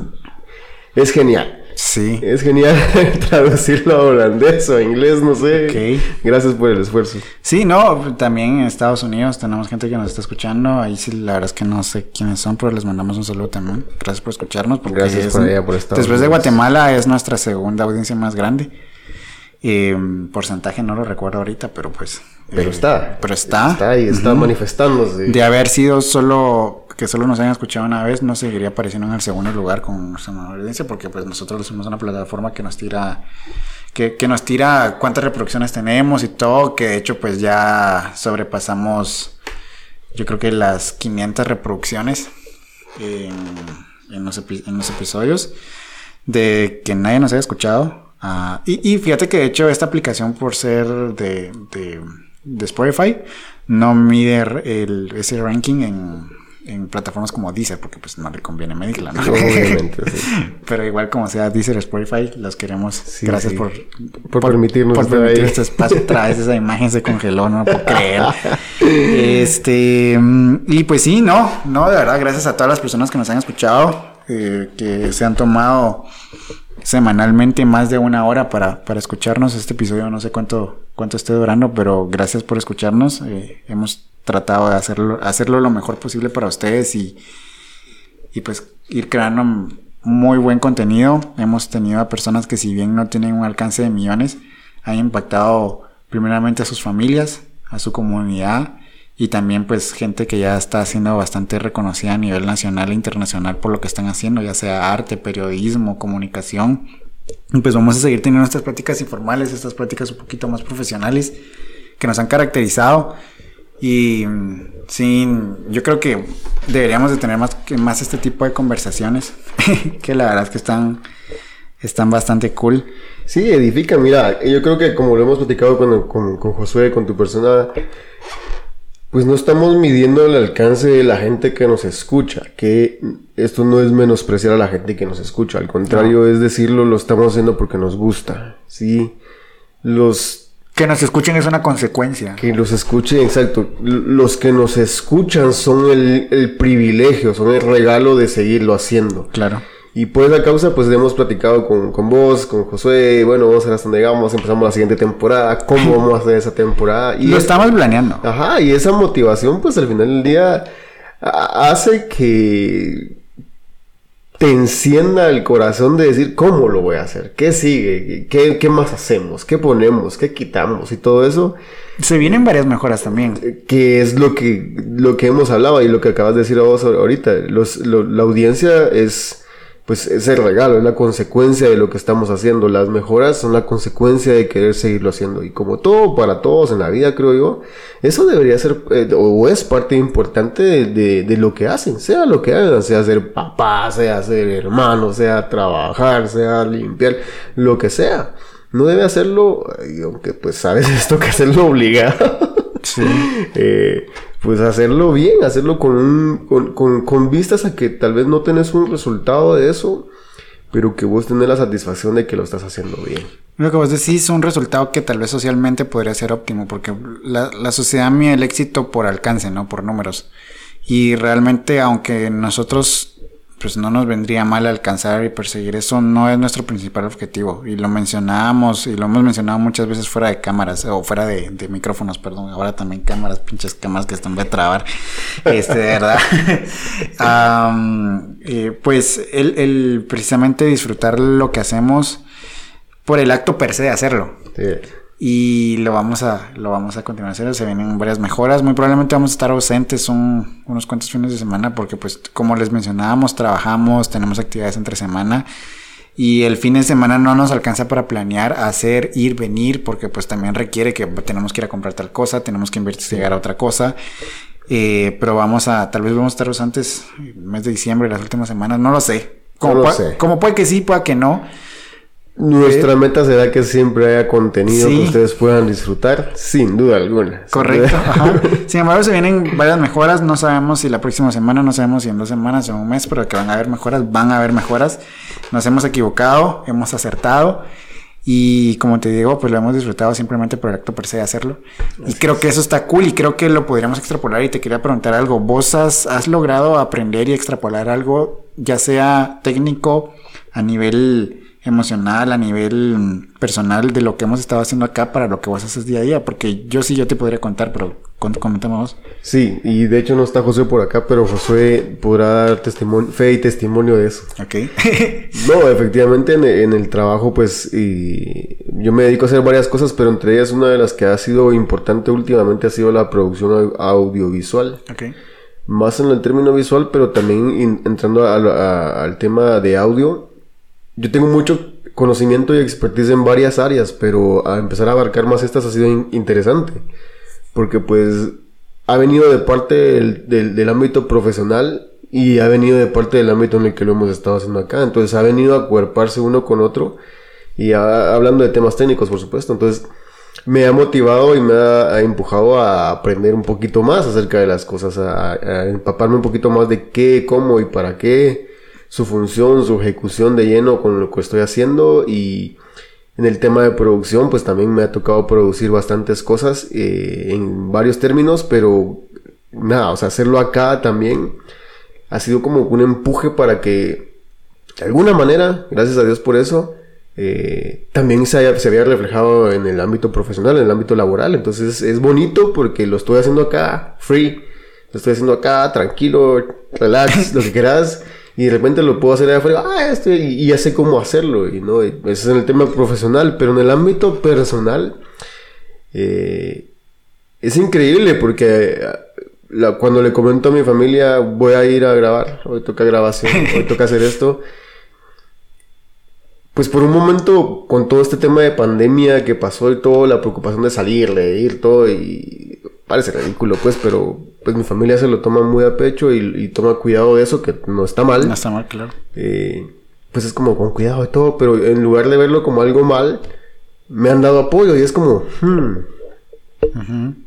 es genial. Sí. Es genial traducirlo a holandés o a inglés, no sé. Ok. Gracias por el esfuerzo. Sí, no, también en Estados Unidos tenemos gente que nos está escuchando. Ahí sí, la verdad es que no sé quiénes son, pero les mandamos un saludo también. Gracias por escucharnos. Porque Gracias es- por allá, por Estados Después de. Guatemala es nuestra segunda audiencia más grande. Eh, porcentaje no lo recuerdo ahorita, pero pues. Pero eh, está. Pero está. Está ahí, está manifestándose. De haber sido solo que solo nos hayan escuchado una vez, no seguiría apareciendo en el segundo lugar con nuestra mayor audiencia, porque pues nosotros somos una plataforma que nos tira, que, que nos tira cuántas reproducciones tenemos y todo, que de hecho pues ya sobrepasamos, yo creo que las 500 reproducciones en, en los, epi- en los episodios de que nadie nos haya escuchado. Ah, y, y fíjate que de hecho esta aplicación por ser de, de, de Spotify no mide el, ese ranking en, en plataformas como Deezer porque pues no le conviene medirla, ¿no? Obviamente, sí. Pero igual como sea Deezer Spotify, los queremos. Sí, Gracias sí. por, Por permitirnos por permitir este espacio. Otra vez esa imagen se congeló, no lo puedo creer. Este, mm, y pues sí, no, no, de verdad, gracias a todas las personas que nos han escuchado, eh, que se han tomado semanalmente más de una hora para, para escucharnos. Este episodio no sé cuánto, cuánto esté durando, pero gracias por escucharnos. Eh, hemos tratado de hacerlo, hacerlo lo mejor posible para ustedes y, y pues ir creando muy buen contenido. Hemos tenido a personas que si bien no tienen un alcance de millones, han impactado primeramente a sus familias, a su comunidad y también pues gente que ya está siendo bastante reconocida a nivel nacional e internacional por lo que están haciendo, ya sea arte, periodismo, comunicación. Y pues vamos a seguir teniendo estas prácticas informales, estas prácticas un poquito más profesionales que nos han caracterizado. Y sí, yo creo que deberíamos de tener más, más este tipo de conversaciones, que la verdad es que están, están bastante cool. Sí, edifica, mira, yo creo que como lo hemos platicado con, con, con Josué, con tu persona, pues no estamos midiendo el alcance de la gente que nos escucha, que esto no es menospreciar a la gente que nos escucha, al contrario es decirlo, lo estamos haciendo porque nos gusta, ¿sí? Los Que nos escuchen es una consecuencia. que los escuchen, exacto, los que nos escuchan son el, el privilegio, son el regalo de seguirlo haciendo. Claro. Y por esa causa, pues hemos platicado con, con vos, con Josué, bueno, vamos a ver hasta dónde llegamos, empezamos la siguiente temporada, cómo vamos a hacer esa temporada. Y Lo estamos planeando. Ajá, y esa motivación, pues al final del día hace que te encienda el corazón de decir cómo lo voy a hacer, qué sigue, qué, qué más hacemos, qué ponemos, qué quitamos y todo eso. Se vienen varias mejoras también. Eh, que es lo que, lo que hemos hablado y lo que acabas de decir a vos ahorita. Los, la audiencia es pues es el regalo, es la consecuencia de lo que estamos haciendo. Las mejoras son la consecuencia de querer seguirlo haciendo. Y como todo para todos en la vida, creo yo, eso debería ser eh, o es parte importante de, de, lo que hacen, sea lo que hagan, sea ser papá, sea ser hermano, sea trabajar, sea limpiar, lo que sea. No debe hacerlo, aunque pues sabes esto que hacerlo obligado. Sí. eh, pues hacerlo bien, hacerlo con, con, con, vistas a que tal vez no tenés un resultado de eso, pero que vos tenés la satisfacción de que lo estás haciendo bien. Lo que vos decís es un resultado que tal vez socialmente podría ser óptimo, porque la, la sociedad mide el éxito por alcance, no por números. Y realmente, aunque nosotros pues no nos vendría mal alcanzar y perseguir eso, no es nuestro principal objetivo. Y lo mencionábamos y lo hemos mencionado muchas veces fuera de cámaras o fuera de, micrófonos, perdón. Ahora también cámaras, pinches cámaras que están de trabar. Este, de verdad. Eh, pues el, el, precisamente disfrutar lo que hacemos por el acto per se de hacerlo. Sí y lo vamos a lo vamos a continuar haciendo. Se vienen varias mejoras. Muy probablemente vamos a estar ausentes un, unos cuantos fines de semana porque pues como les mencionábamos trabajamos tenemos actividades entre semana y el fin de semana no nos alcanza para planear hacer ir venir porque pues también requiere que tenemos que ir a comprar tal cosa tenemos que investigar a otra cosa. Eh, pero vamos a tal vez vamos a estar ausentes el mes de diciembre las últimas semanas no lo sé. Como, no sé. como puede que sí puede que no nuestra meta será que siempre haya contenido que ustedes puedan disfrutar, sin duda alguna. Correcto. Sin embargo, se vienen varias mejoras. No sabemos si la próxima semana, no sabemos si en dos semanas o un mes, pero que van a haber mejoras, van a haber mejoras. Nos hemos equivocado, hemos acertado. Y como te digo, pues lo hemos disfrutado simplemente por el acto per se de hacerlo. y creo que eso está cool y creo que lo podríamos extrapolar. Y te quería preguntar algo. ¿Vos has, has logrado aprender y extrapolar algo, ya sea técnico, a nivel emocional, a nivel personal de lo que hemos estado haciendo acá para lo que vos haces día a día? Porque yo sí, yo te podría contar, pero comentamos. Sí, y de hecho no está José por acá, pero José podrá dar testimonio, fe y testimonio de eso. Ok. no, efectivamente en, el trabajo, pues, y yo me dedico a hacer varias cosas, pero entre ellas una de las que ha sido importante últimamente ha sido la producción audiovisual. Ok. Más en el término visual, pero también entrando al tema de audio, yo tengo mucho conocimiento y expertise en varias áreas, pero a empezar a abarcar más estas ha sido interesante. Porque pues ha venido de parte del, ámbito profesional y ha venido de parte del ámbito en el que lo hemos estado haciendo acá. Entonces ha venido a cuerparse uno con otro y hablando de temas técnicos, por supuesto. Entonces me ha motivado y me ha, empujado a aprender un poquito más acerca de las cosas, a empaparme un poquito más de qué, cómo y para qué su función, su ejecución de lleno con lo que estoy haciendo y en el tema de producción pues también me ha tocado producir bastantes cosas eh, en varios términos, pero nada, o sea, hacerlo acá también ha sido como un empuje para que de alguna manera, gracias a Dios por eso, eh, también se, haya, había reflejado en el ámbito profesional, en el ámbito laboral. Entonces es bonito porque lo estoy haciendo acá, free, lo estoy haciendo acá, tranquilo, relax, lo que quieras y de repente lo puedo hacer allá afuera, ah, este, y, ya sé cómo hacerlo, y no, ese es en el tema profesional, pero en el ámbito personal, eh, es increíble porque eh, cuando le comento a mi familia, voy a ir a grabar, hoy toca grabación, hoy toca hacer esto, pues por un momento, con todo este tema de pandemia que pasó y todo, la preocupación de salir, de ir, todo, y parece ridículo, pues, pero pues mi familia se lo toma muy a pecho y, toma cuidado de eso, que no está mal. No está mal, claro. Eh, pues es como con cuidado de todo, pero en lugar de verlo como algo mal, me han dado apoyo y es como, hmm,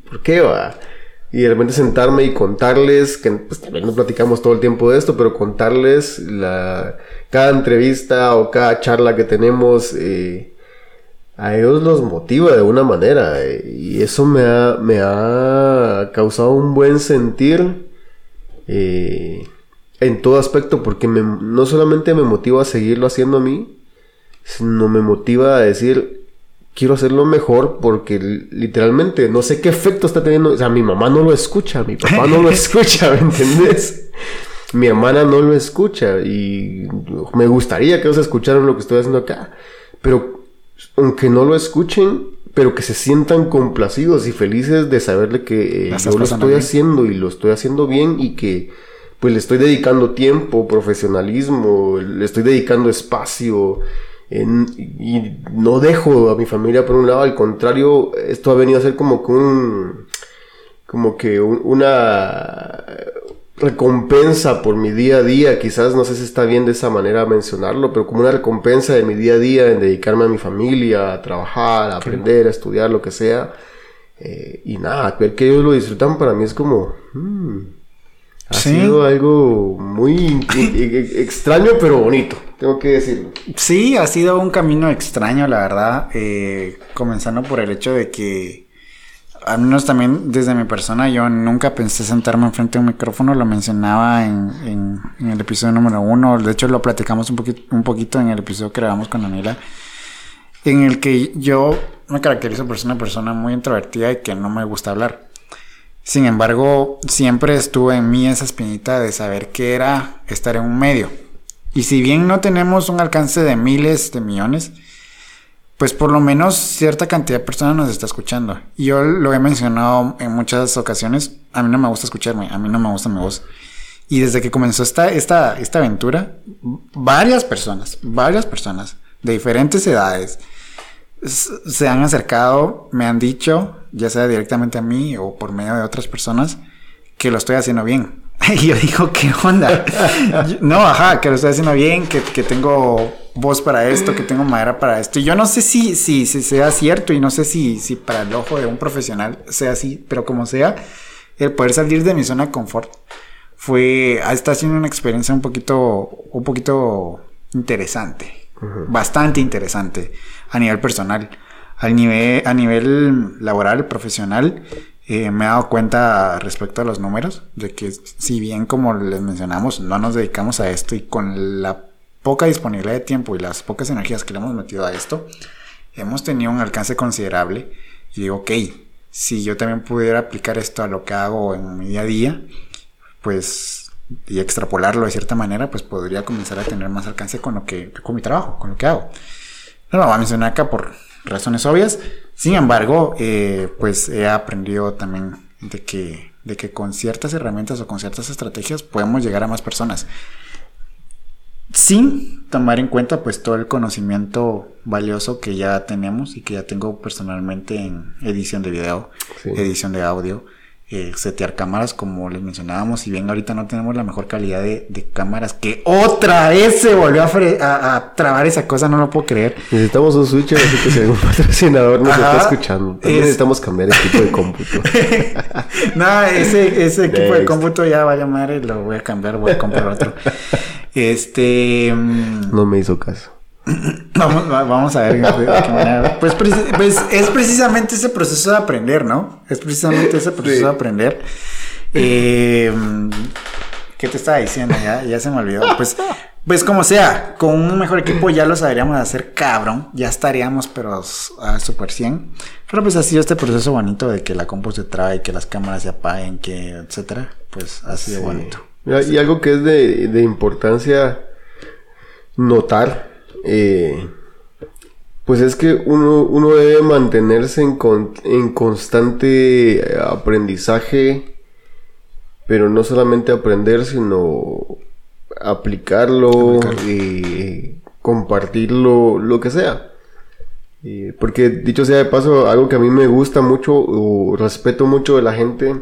¿por qué va? Y de repente sentarme y contarles, que pues también no platicamos todo el tiempo de esto, pero contarles la, cada entrevista o cada charla que tenemos, eh, a ellos los motiva de una manera eh, y eso me ha, me ha causado un buen sentir eh, en todo aspecto porque me, no solamente me motiva a seguirlo haciendo a mí, sino me motiva a decir, quiero hacerlo mejor porque literalmente no sé qué efecto está teniendo. O sea, mi mamá no lo escucha, mi papá no lo escucha, ¿me entendés? Mi hermana no lo escucha y me gustaría que ellos escucharan lo que estoy haciendo acá. Pero aunque no lo escuchen, pero que se sientan complacidos y felices de saberle que eh, yo lo estoy haciendo y lo estoy haciendo bien y que pues le estoy dedicando tiempo, profesionalismo, le estoy dedicando espacio y no dejo a mi familia por un lado, al contrario, esto ha venido a ser como que un, como que una recompensa por mi día a día, quizás no sé si está bien de esa manera mencionarlo, pero como una recompensa de mi día a día en dedicarme a mi familia, a trabajar, a aprender, a estudiar, lo que sea. Eh, y nada, ver que ellos lo disfrutan para mí es como... Hmm, ha sido algo muy extraño pero bonito, tengo que decirlo. Sí, ha sido un camino extraño, la verdad, eh, comenzando por el hecho de que al menos también desde mi persona, yo nunca pensé sentarme enfrente de un micrófono, lo mencionaba en, el episodio número uno, de hecho lo platicamos un poquito, un poquito en el episodio que grabamos con Anila, en el que yo me caracterizo por ser una persona muy introvertida y que no me gusta hablar. Sin embargo, siempre estuvo en mí esa espinita de saber qué era estar en un medio. Y si bien no tenemos un alcance de miles de millones, pues por lo menos cierta cantidad de personas nos está escuchando. Y yo lo he mencionado en muchas ocasiones, a mí no me gusta escucharme, a mí no me gusta mi voz. Y desde que comenzó esta, esta, esta aventura, varias personas, varias personas de diferentes edades se han acercado, me han dicho, ya sea directamente a mí o por medio de otras personas, que lo estoy haciendo bien. y yo digo, ¿qué onda? no, ajá, que lo estoy haciendo bien, que, que tengo voz para esto, que tengo madera para esto. Y yo no sé si, si, si sea cierto y no sé si, si para el ojo de un profesional sea así, pero como sea, el poder salir de mi zona de confort fue, está siendo una experiencia un poquito, un poquito interesante, bastante interesante a nivel personal. Al nivel, a nivel laboral, profesional, eh, me he dado cuenta respecto a los números de que si bien como les mencionamos no nos dedicamos a esto y con la poca disponibilidad de tiempo y las pocas energías que le hemos metido a esto, hemos tenido un alcance considerable. Y digo, ok, si yo también pudiera aplicar esto a lo que hago en mi día a día, pues, y extrapolarlo de cierta manera, pues podría comenzar a tener más alcance con lo que, con mi trabajo, con lo que hago. No lo voy a mencionar acá por razones obvias. Sin embargo, eh, pues he aprendido también de que, de que con ciertas herramientas o con ciertas estrategias podemos llegar a más personas. Sin tomar en cuenta pues todo el conocimiento valioso que ya tenemos y que ya tengo personalmente en edición de video, edición de audio, eh, setear cámaras como les mencionábamos, si bien ahorita no tenemos la mejor calidad de, cámaras, que otra vez se volvió a, trabar esa cosa, no lo puedo creer. Necesitamos un switcher, así que si algún patrocinador nos está escuchando, también necesitamos cambiar el equipo de cómputo. no, ese, ese equipo de cómputo ya va a llamar y lo voy a cambiar, voy a comprar otro. Este. Mm, no me hizo caso. vamos, vamos a ver de qué manera. Pues, pues, es precisamente ese proceso de aprender, ¿no? Es precisamente ese proceso de aprender. Eh, ¿Qué te estaba diciendo? Ya, ya se me olvidó. Pues, pues como sea, con un mejor equipo ya lo sabríamos hacer cabrón. Ya estaríamos, pero a super 100. Pero pues ha sido este proceso bonito de que la compu se trae, que las cámaras se apaguen, que etcétera. Pues ha sido bonito. Y algo que es de, importancia notar, eh, pues es que uno, uno debe mantenerse en, en, constante aprendizaje, pero no solamente aprender, sino aplicarlo, y compartirlo, lo que sea. porque dicho sea de paso, algo que a mí me gusta mucho o respeto mucho de la gente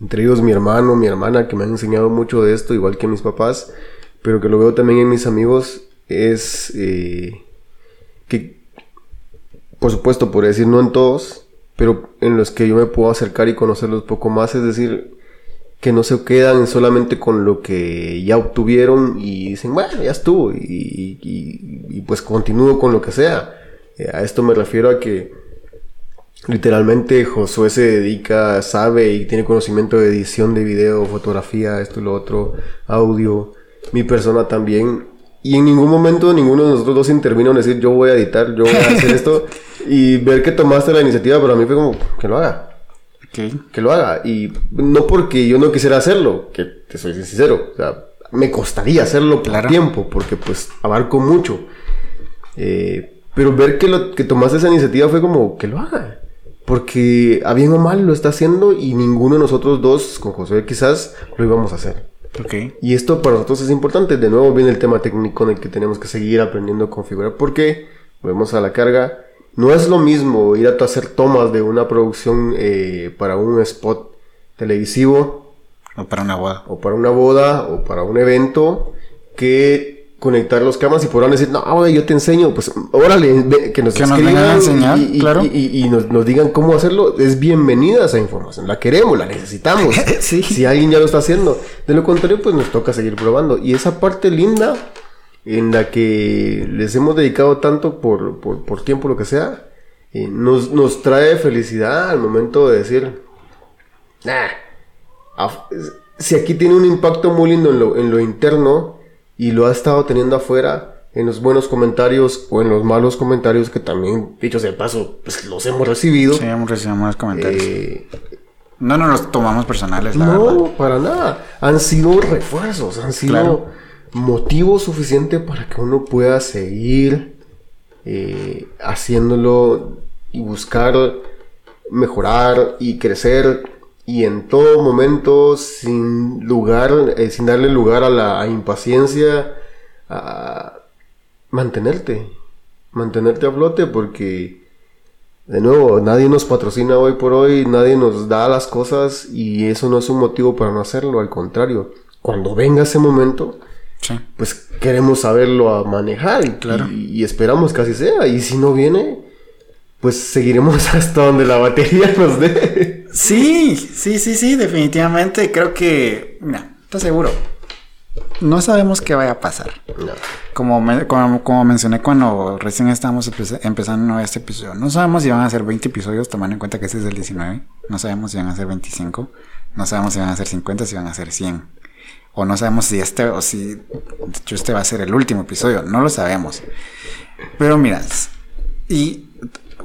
entre ellos mi hermano, mi hermana, que me han enseñado mucho de esto, igual que mis papás, pero que lo veo también en mis amigos, es eh, que, por supuesto, por decir no en todos, pero en los que yo me puedo acercar y conocerlos poco más, es decir, que no se quedan solamente con lo que ya obtuvieron y dicen, bueno, ya estuvo, y, pues continúo con lo que sea. Eh, a esto me refiero a que Literalmente Josué se dedica, sabe y tiene conocimiento de edición de video, fotografía, esto y lo otro, audio. Mi persona también. Y en ningún momento ninguno de nosotros dos intervino en decir yo voy a editar, yo voy a hacer esto. y ver que tomaste la iniciativa para mí fue como que lo haga. Que lo haga. Y no porque yo no quisiera hacerlo, que te soy sincero. O sea, me costaría hacerlo por tiempo, porque pues abarco mucho. Eh, pero ver que, lo, que tomaste esa iniciativa fue como que lo haga. Porque a bien o mal lo está haciendo y ninguno de nosotros dos, con José quizás, lo íbamos a hacer. Okay. Y esto para nosotros es importante. De nuevo viene el tema técnico en el que tenemos que seguir aprendiendo a configurar. Porque, volvemos a la carga, no es lo mismo ir a hacer tomas de una producción eh, para un spot televisivo. O para una boda. O para una boda, o para un evento, que conectar los camas y podrán decir, no, yo te enseño, pues órale, que nos, que nos vengan a enseñar, y, claro. y, nos, digan cómo hacerlo, es bienvenida esa información, la queremos, la necesitamos, si alguien ya lo está haciendo, de lo contrario, pues nos toca seguir probando, y esa parte linda en la que les hemos dedicado tanto por, por, por tiempo, lo que sea, eh, nos, nos trae felicidad al momento de decir, nah, si aquí tiene un impacto muy lindo en lo, en lo interno, y lo ha estado teniendo afuera en los buenos comentarios o en los malos comentarios que también, dicho sea de paso, pues los hemos recibido. Sí, hemos recibido malos comentarios. Eh, no, no los tomamos personales, la no, para nada. Han sido refuerzos, han sido motivo suficiente para que uno pueda seguir eh, haciéndolo y buscar mejorar y crecer y en todo momento sin lugar, eh, sin darle lugar a la impaciencia, a mantenerte, mantenerte a flote porque de nuevo nadie nos patrocina hoy por hoy, nadie nos da las cosas y eso no es un motivo para no hacerlo, al contrario, cuando venga ese momento, pues queremos saberlo a manejar y, y esperamos que así sea y si no viene, pues seguiremos hasta donde la batería nos dé. Sí, sí, sí, sí, definitivamente. Creo que, mira, estoy seguro. No sabemos qué vaya a pasar. Como, como, mencioné cuando recién estábamos empezando este episodio. No sabemos si van a ser 20 episodios, tomando en cuenta que este es el 19. No sabemos si van a ser 25. No sabemos si van a ser 50, si van a ser 100. O no sabemos si este o si de hecho este va a ser el último episodio. No lo sabemos. Pero miras, y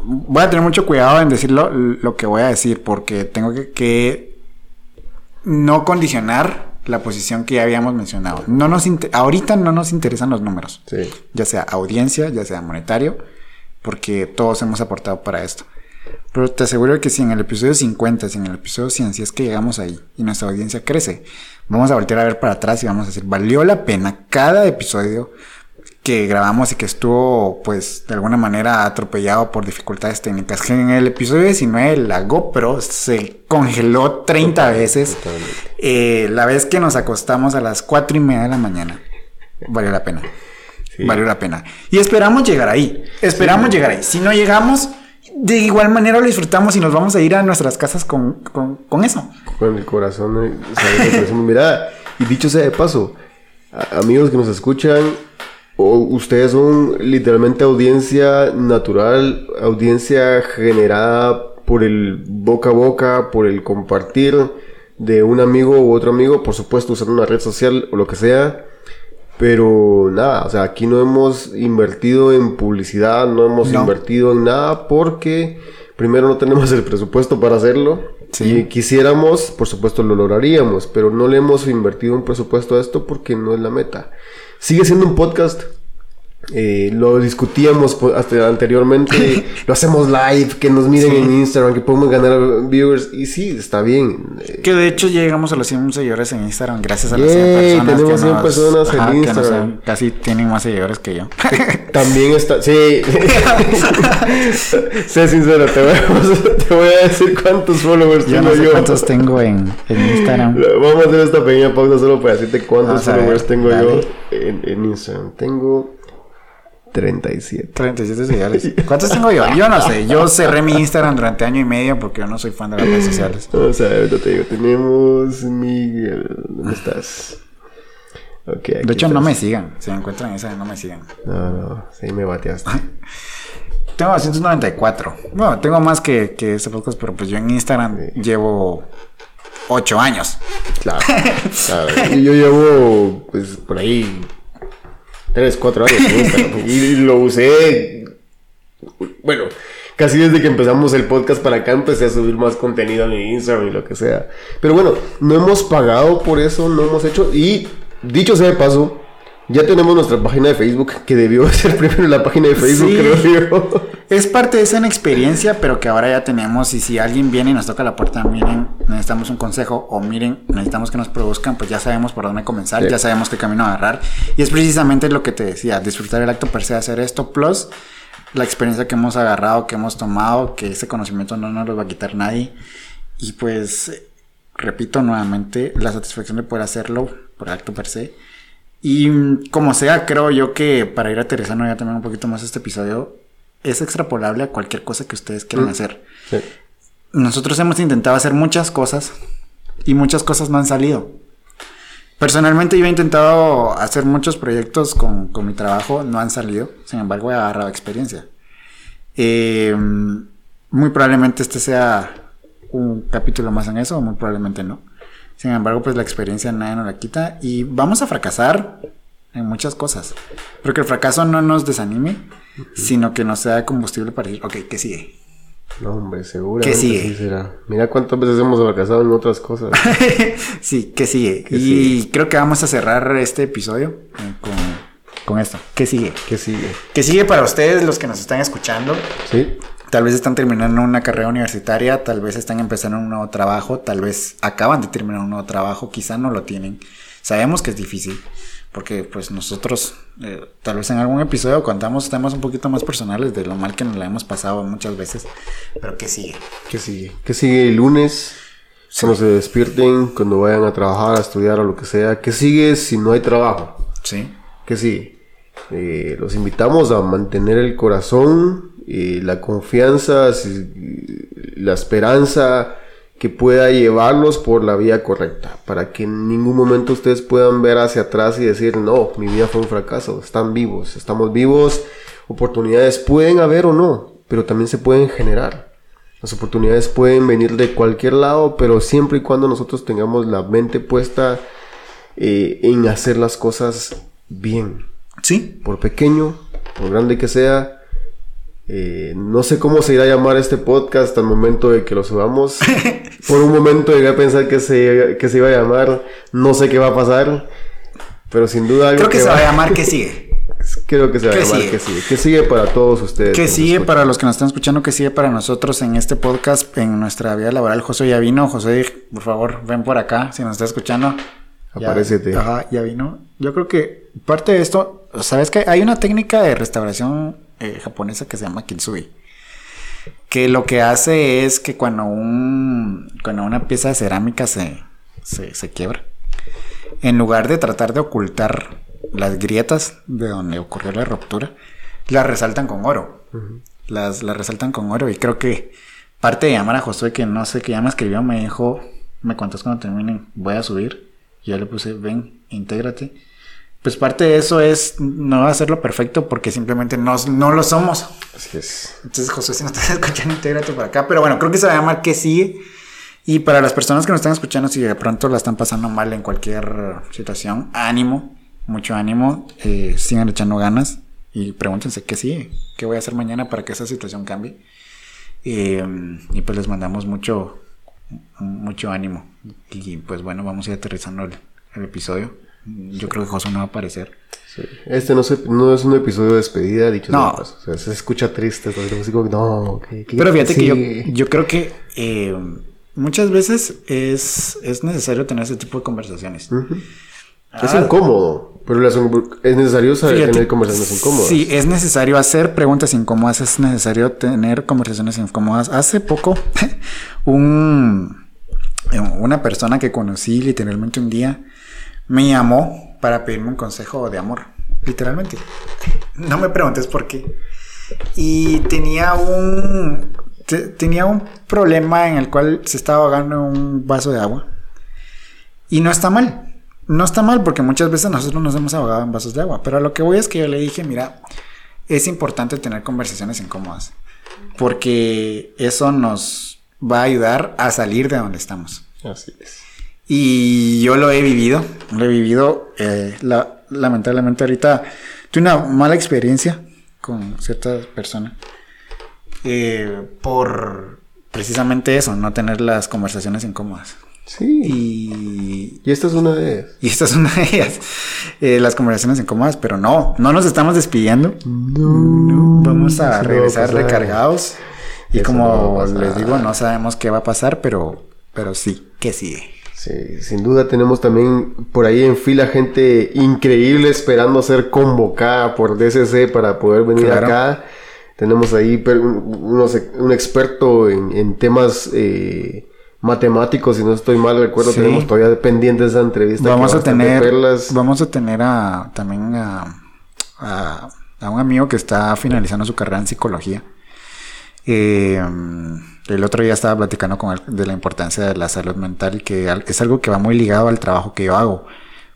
voy a tener mucho cuidado en decir lo, que voy a decir porque tengo que, no condicionar la posición que ya habíamos mencionado. No nos ahorita no nos interesan los números, ya sea audiencia, ya sea monetario, porque todos hemos aportado para esto. Pero te aseguro que si en el episodio 50, si en el episodio 100, si es que llegamos ahí y nuestra audiencia crece, vamos a voltear a ver para atrás y vamos a decir, valió la pena cada episodio que grabamos y que estuvo, pues, de alguna manera atropellado por dificultades técnicas. Que en el episodio 19 la GoPro se congeló 30 veces. Eh, la vez que nos acostamos a las 4 y media de la mañana. Valió la pena. Valió la pena. Y esperamos llegar ahí. Esperamos llegar ahí. Si no llegamos, de igual manera lo disfrutamos y nos vamos a ir a nuestras casas con, con, eso. Con el corazón. Eh, Mira, y dicho sea de paso, amigos que nos escuchan, o ustedes son literalmente audiencia natural, audiencia generada por el boca a boca, por el compartir de un amigo u otro amigo, por supuesto usando una red social o lo que sea. Pero nada, o sea, aquí no hemos invertido en publicidad, no hemos invertido en nada porque primero no tenemos el presupuesto para hacerlo. Si quisiéramos, por supuesto lo lograríamos, pero no le hemos invertido un presupuesto a esto porque no es la meta. Sigue siendo un podcast. Eh, lo discutíamos hasta anteriormente, lo hacemos live, que nos miren en Instagram, que podemos ganar viewers. Y sí, está bien. Que de hecho llegamos a los 100 seguidores en Instagram, gracias a las 100 personas. Tenemos 100 personas en Instagram. casi tienen más seguidores que yo. También está, sí. sé sincero, te voy, a, te voy, a, decir cuántos followers yo tengo no sé cuántos tengo en, en, Instagram. Vamos a hacer esta pequeña pausa solo para decirte cuántos followers tengo yo en, en Instagram. Tengo 37. 37 seguidores. ¿Cuántos tengo yo? Yo no sé. Yo cerré mi Instagram durante año y medio porque yo no soy fan de las redes sociales. O sea, ahorita te digo, tenemos Miguel. ¿Dónde estás? Okay, de hecho, no me sigan. Si me encuentran esa, no me sigan. No, no. Sí, me bateaste. Tengo 294. Bueno, tengo más que, que este podcast, pero pues yo en Instagram llevo 8 años. Claro. claro. Yo llevo, pues, por ahí, 3, 4 años. Y lo usé, bueno, casi desde que empezamos el podcast para acá empecé a subir más contenido en Instagram y lo que sea. Pero bueno, no hemos pagado por eso, no hemos hecho. Y dicho sea de paso, ya tenemos nuestra página de Facebook, que debió ser primero la página de Facebook, Sí. creo yo. Es parte de esa experiencia, pero que ahora ya tenemos. Y si alguien viene y nos toca la puerta, miren, necesitamos un consejo, o miren, necesitamos que nos produzcan, pues ya sabemos por dónde comenzar, Sí. ya sabemos qué camino agarrar. Y es precisamente lo que te decía: disfrutar el acto per se, hacer esto, plus la experiencia que hemos agarrado, que hemos tomado, que ese conocimiento no nos lo va a quitar nadie. Y pues, repito nuevamente, la satisfacción de poder hacerlo por acto per se. Y mm, como sea, creo yo que para ir aterrizando ya también un poquito más este episodio, es extrapolable a cualquier cosa que ustedes quieran Mm. hacer. Sí. Nosotros hemos intentado hacer muchas cosas y muchas cosas no han salido. Personalmente yo he intentado hacer muchos proyectos con, con mi trabajo, no han salido, sin embargo he agarrado experiencia. Eh, muy probablemente este sea un capítulo más en eso, o muy probablemente no. Sin embargo, pues la experiencia nadie nos la quita y vamos a fracasar en muchas cosas. Pero que el fracaso no nos desanime, sino que nos sea combustible para decir, ok, ¿qué sigue? No, hombre, seguro. ¿Qué sigue? será. Mira cuántas veces hemos fracasado en otras cosas. sí, ¿qué sigue? ¿Qué y sigue? creo que vamos a cerrar este episodio eh, con, con esto. ¿Qué sigue? ¿Qué sigue? ¿Qué sigue para ustedes, los que nos están escuchando? Sí. Tal vez están terminando una carrera universitaria, tal vez están empezando un nuevo trabajo, tal vez acaban de terminar un nuevo trabajo, quizá no lo tienen. Sabemos que es difícil, porque pues nosotros eh, tal vez en algún episodio contamos temas un poquito más personales de lo mal que nos la hemos pasado muchas veces, pero ¿qué sigue? ¿Qué sigue? ¿Qué sigue el lunes? Cuando se despierten, cuando vayan a trabajar, a estudiar o lo que sea. ¿Qué sigue si no hay trabajo? Sí, ¿Qué sigue? Eh, los invitamos a mantener el corazón, eh, la confianza, si- la esperanza que pueda llevarlos por la vía correcta, para que en ningún momento ustedes puedan ver hacia atrás y decir, no, mi vida fue un fracaso, están vivos, estamos vivos, oportunidades pueden haber o no, pero también se pueden generar. Las oportunidades pueden venir de cualquier lado, pero siempre y cuando nosotros tengamos la mente puesta eh, en hacer las cosas bien sí, por pequeño, por grande que sea. Eh, no sé cómo se irá a llamar este podcast al momento de que lo subamos. Por un momento llegué a pensar que se, que se iba a llamar No sé qué va a pasar. Pero sin duda algo creo que se va a llamar ¿Qué sigue? Creo que se va a ¿Qué llamar sigue? que sigue. Que sigue para todos ustedes. ¿Qué que sigue escuchan. para los que nos están escuchando? ¿Qué sigue para nosotros en este podcast, en nuestra vida laboral? José ya vino. José, por favor, ven por acá si nos está escuchando. Ya- Aparécete. Ajá, ya vino. Yo creo que parte de esto, ¿sabes que Hay una técnica de restauración eh, japonesa que se llama kintsugi. Que lo que hace es que cuando, un, cuando una pieza de cerámica se, se, se quiebra, en lugar de tratar de ocultar las grietas de donde ocurrió la ruptura, las resaltan con oro. las, las resaltan con oro. Y creo que parte de llamar a Josué, que no sé qué me escribió, me dijo, me cuentas cuando terminen, voy a subir. Y yo le puse, ven, intégrate. Pues parte de eso es no hacerlo perfecto porque simplemente no, no lo somos. Así es. Entonces, Josué, si no estás escuchando, intégrate por acá. Pero bueno, creo que se va a llamar que sigue. Y para las personas que nos están escuchando, si de pronto la están pasando mal en cualquier situación, ánimo, mucho ánimo, eh, sigan echando ganas y pregúntense qué sigue, qué voy a hacer mañana para que esa situación cambie. Eh, y pues les mandamos mucho, mucho ánimo. Y pues bueno, vamos a ir aterrizando el, el episodio. Yo creo que Josué no va a aparecer. Sí. Este no, se- no es un episodio de despedida, dicho No. de paso. O sea, se escucha triste. entonces, como, no, ¿qué- qué- Pero fíjate que yo, creo que eh, muchas veces es, es necesario tener ese tipo de conversaciones. Ujú. Es Ah, incómodo, pero las- es necesario saber fíjate, tener conversaciones incómodas. Sí, es necesario hacer preguntas incómodas, es necesario tener conversaciones incómodas. Hace poco, un, una persona que conocí literalmente un día me llamó para pedirme un consejo de amor. Literalmente. No me preguntes por qué. Y tenía un. te- tenía un problema en el cual se estaba ahogando un vaso de agua. Y no está mal. No está mal porque muchas veces nosotros nos hemos ahogado en vasos de agua. Pero a lo que voy es que yo le dije, mira, es importante tener conversaciones incómodas, porque eso nos va a ayudar a salir de donde estamos. Así es. Y yo lo he vivido, lo he vivido, eh, la- lamentablemente ahorita tuve una mala experiencia con ciertas personas eh, por precisamente eso, no tener las conversaciones incómodas. Sí. Y, Y esta es una de ellas. y esta es una de ellas, eh, las conversaciones incómodas, pero no, no nos estamos despidiendo. No, vamos a no va a regresar recargados. Y Eso como les digo, no sabemos qué va a pasar, pero, pero sí, que sigue. Sí, sin duda tenemos también por ahí en fila gente increíble esperando ser convocada por DCC para poder venir Claro. acá. Tenemos ahí un, unos- un experto en, en temas eh, matemáticos, si no estoy mal, recuerdo, Sí. tenemos todavía pendiente esa entrevista. Vamos a tener, perlas. vamos a tener a, también a, a, a un amigo que está finalizando su carrera en psicología. Eh, el otro día estaba platicando con él de la importancia de la salud mental, que es algo que va muy ligado al trabajo que yo hago,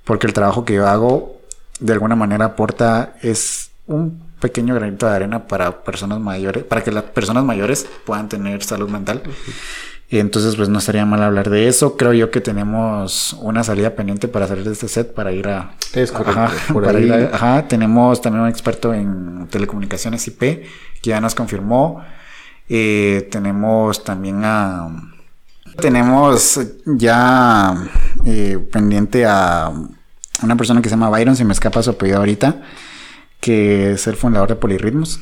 porque el trabajo que yo hago de alguna manera aporta es un pequeño granito de arena para personas mayores, para que las personas mayores puedan tener salud mental. Y entonces, pues no estaría mal hablar de eso. Creo yo que tenemos una salida pendiente para hacer este set para ir a. Es correcto, Ajá, por para ahí. ir a- ajá, tenemos también un experto en telecomunicaciones IP que ya nos confirmó. Eh, tenemos también a. Tenemos ya eh, pendiente a una persona que se llama Byron, se me escapa su apellido ahorita, que es el fundador de Polirritmos,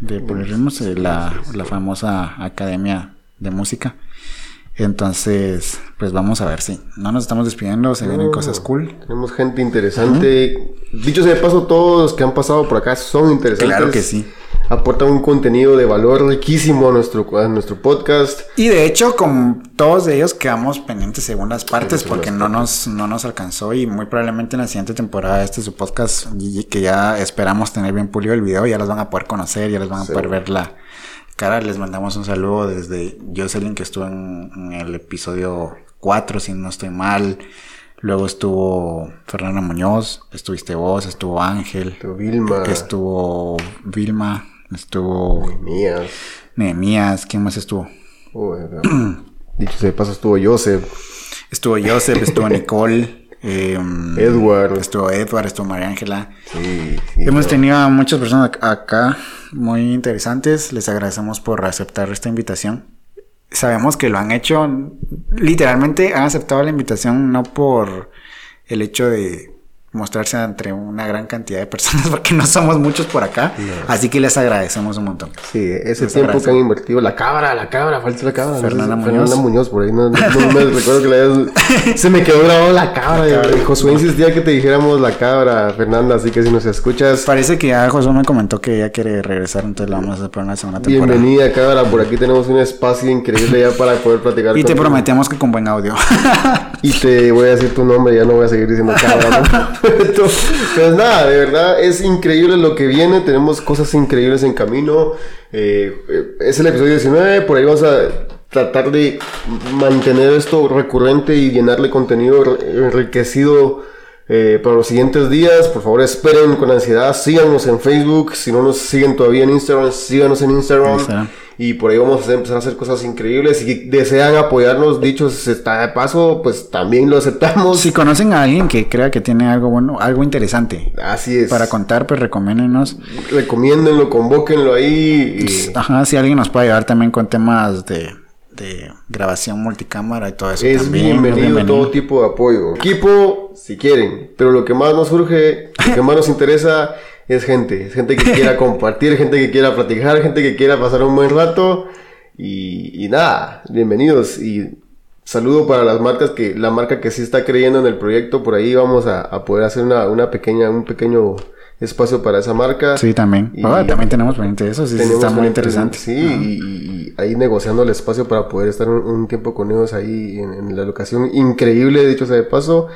de Polirritmos, eh, la, la famosa academia de música. Entonces, pues vamos a ver si no nos estamos despidiendo, se vienen No, cosas cool. Tenemos gente interesante. Dicho sea de paso, todos los que han pasado por acá son interesantes. Claro que sí. Aportan un contenido de valor riquísimo a nuestro, a nuestro podcast. Y de hecho, con todos ellos quedamos pendientes según las partes Sí, porque no nos, no nos alcanzó y muy probablemente en la siguiente temporada este es su podcast que ya esperamos tener bien pulido el video, ya los van a poder conocer, ya les van a poder ver la cara. Les mandamos un saludo desde Jocelyn que estuvo en, en el episodio 4, si no estoy mal. Luego estuvo Fernanda Muñoz, estuviste vos, estuvo Ángel, Tu Vilma. estuvo Vilma, estuvo Mías. Nehemías, ¿quién más estuvo? Uy, Dicho sea de paso, estuvo Joseph. Estuvo Joseph, estuvo Nicole, em, Edward. estuvo Edward, estuvo María Ángela. Sí, sí, Hemos no. tenido a muchas personas ac- acá muy interesantes. Les agradecemos por aceptar esta invitación. Sabemos que lo han hecho, literalmente han aceptado la invitación no por el hecho de mostrarse entre una gran cantidad de personas, porque no somos muchos por acá. Así que les agradecemos un montón. Sí, ese Les tiempo que han invertido. La cabra, la cabra, falta la cabra. Fernanda No sé, Muñoz. Fernanda Muñoz, por ahí no, no- no me recuerdo que la hayas... Se me quedó grabado la cabra. Josué insistía que te dijéramos la cabra, Fernanda. Así que si nos escuchas, Parece que ya José me comentó que ella quiere regresar, entonces la vamos a hacer por una segunda temporada. bienvenida, cabra. Por aquí tenemos un espacio increíble ya para poder platicar Y te prometemos que con buen audio. Y te voy a decir tu nombre, ya no voy a seguir diciendo cabra. Pues nada, de verdad es increíble lo que viene. Tenemos cosas increíbles en camino. Eh, es el episodio 19, por ahí vamos a tratar de mantener esto recurrente y llenarle contenido enriquecido. Eh, para los siguientes días, por favor esperen con ansiedad, síganos en Facebook, si no nos siguen todavía en Instagram, síganos en Instagram. Instagram. Y por ahí vamos a empezar a hacer cosas increíbles. Si desean apoyarnos, dicho se está de paso, pues también lo aceptamos. Si conocen a alguien que crea que tiene algo bueno, algo interesante Así es. para contar, pues recomiéndenos. Recomiéndenlo, convóquenlo ahí. y Ajá, si alguien nos puede ayudar también con temas de, de grabación multicámara y todo eso. es también, bienvenido, todo tipo de apoyo. Equipo, si quieren. Pero lo que más nos surge, lo que más nos interesa es gente. Es gente que quiera compartir, gente que quiera platicar, gente que quiera pasar un buen rato. Y, y nada, bienvenidos. Y saludo para las marcas que, la marca que sí está creyendo en el proyecto. Por ahí vamos a, a poder hacer una, una pequeña, un pequeño espacio para esa marca. Sí, también. Y- Ah, también tenemos pendiente de eso, sí, Tenemos está muy interesante. Sí, y, y- y ahí negociando el espacio para poder estar un, un tiempo con ellos ahí en, en la locación increíble, dicho sea de paso.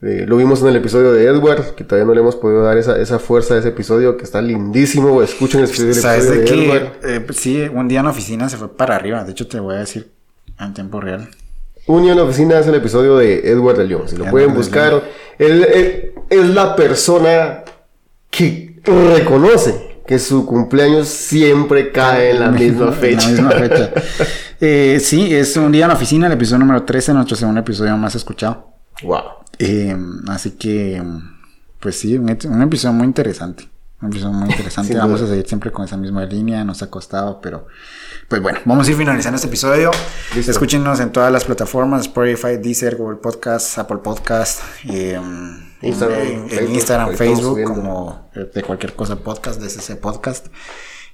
Eh, lo vimos en el episodio de Edward, que todavía no le hemos podido dar esa, esa fuerza a ese episodio, que está lindísimo. Escuchen el episodio, ¿Sabes de de, que Edward. eh, pues sí, un día en la oficina se fue para arriba? De hecho, te voy a decir en tiempo real. Unión en la oficina es el episodio de Edward de León. Si lo Edward pueden de buscar, él, él es la persona que reconoce que su cumpleaños siempre cae en la misma fecha. La misma fecha. Eh, sí, es un día en la oficina, el episodio número 13, nuestro segundo episodio más escuchado. Wow. Eh, así que, pues sí, un, un episodio muy interesante. Un episodio muy interesante. Vamos a seguir siempre con esa misma línea, nos ha costado, pero pues bueno, vamos a ir finalizando este episodio. Listo. Escúchenos en todas las plataformas, Spotify, Deezer, Google Podcast, Apple Podcast, eh, Instagram, en, en Facebook, Instagram, Facebook, como de cualquier cosa podcast, de ese podcast.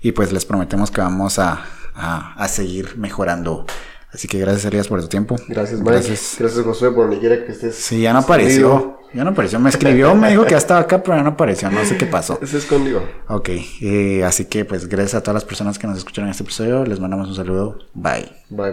Y pues les prometemos que vamos a, a, a seguir mejorando. Así que gracias, Elías, por tu tiempo. Gracias, Mike. Gracias, Josué, por donde quiera que estés. Sí, ya no apareció. Ya no apareció. Me escribió, me dijo que ya estaba acá, pero ya no apareció. No sé qué pasó. Se escondió. Ok, eh, así que pues gracias a todas las personas que nos escucharon en este episodio. Les mandamos un saludo. Bye, bye.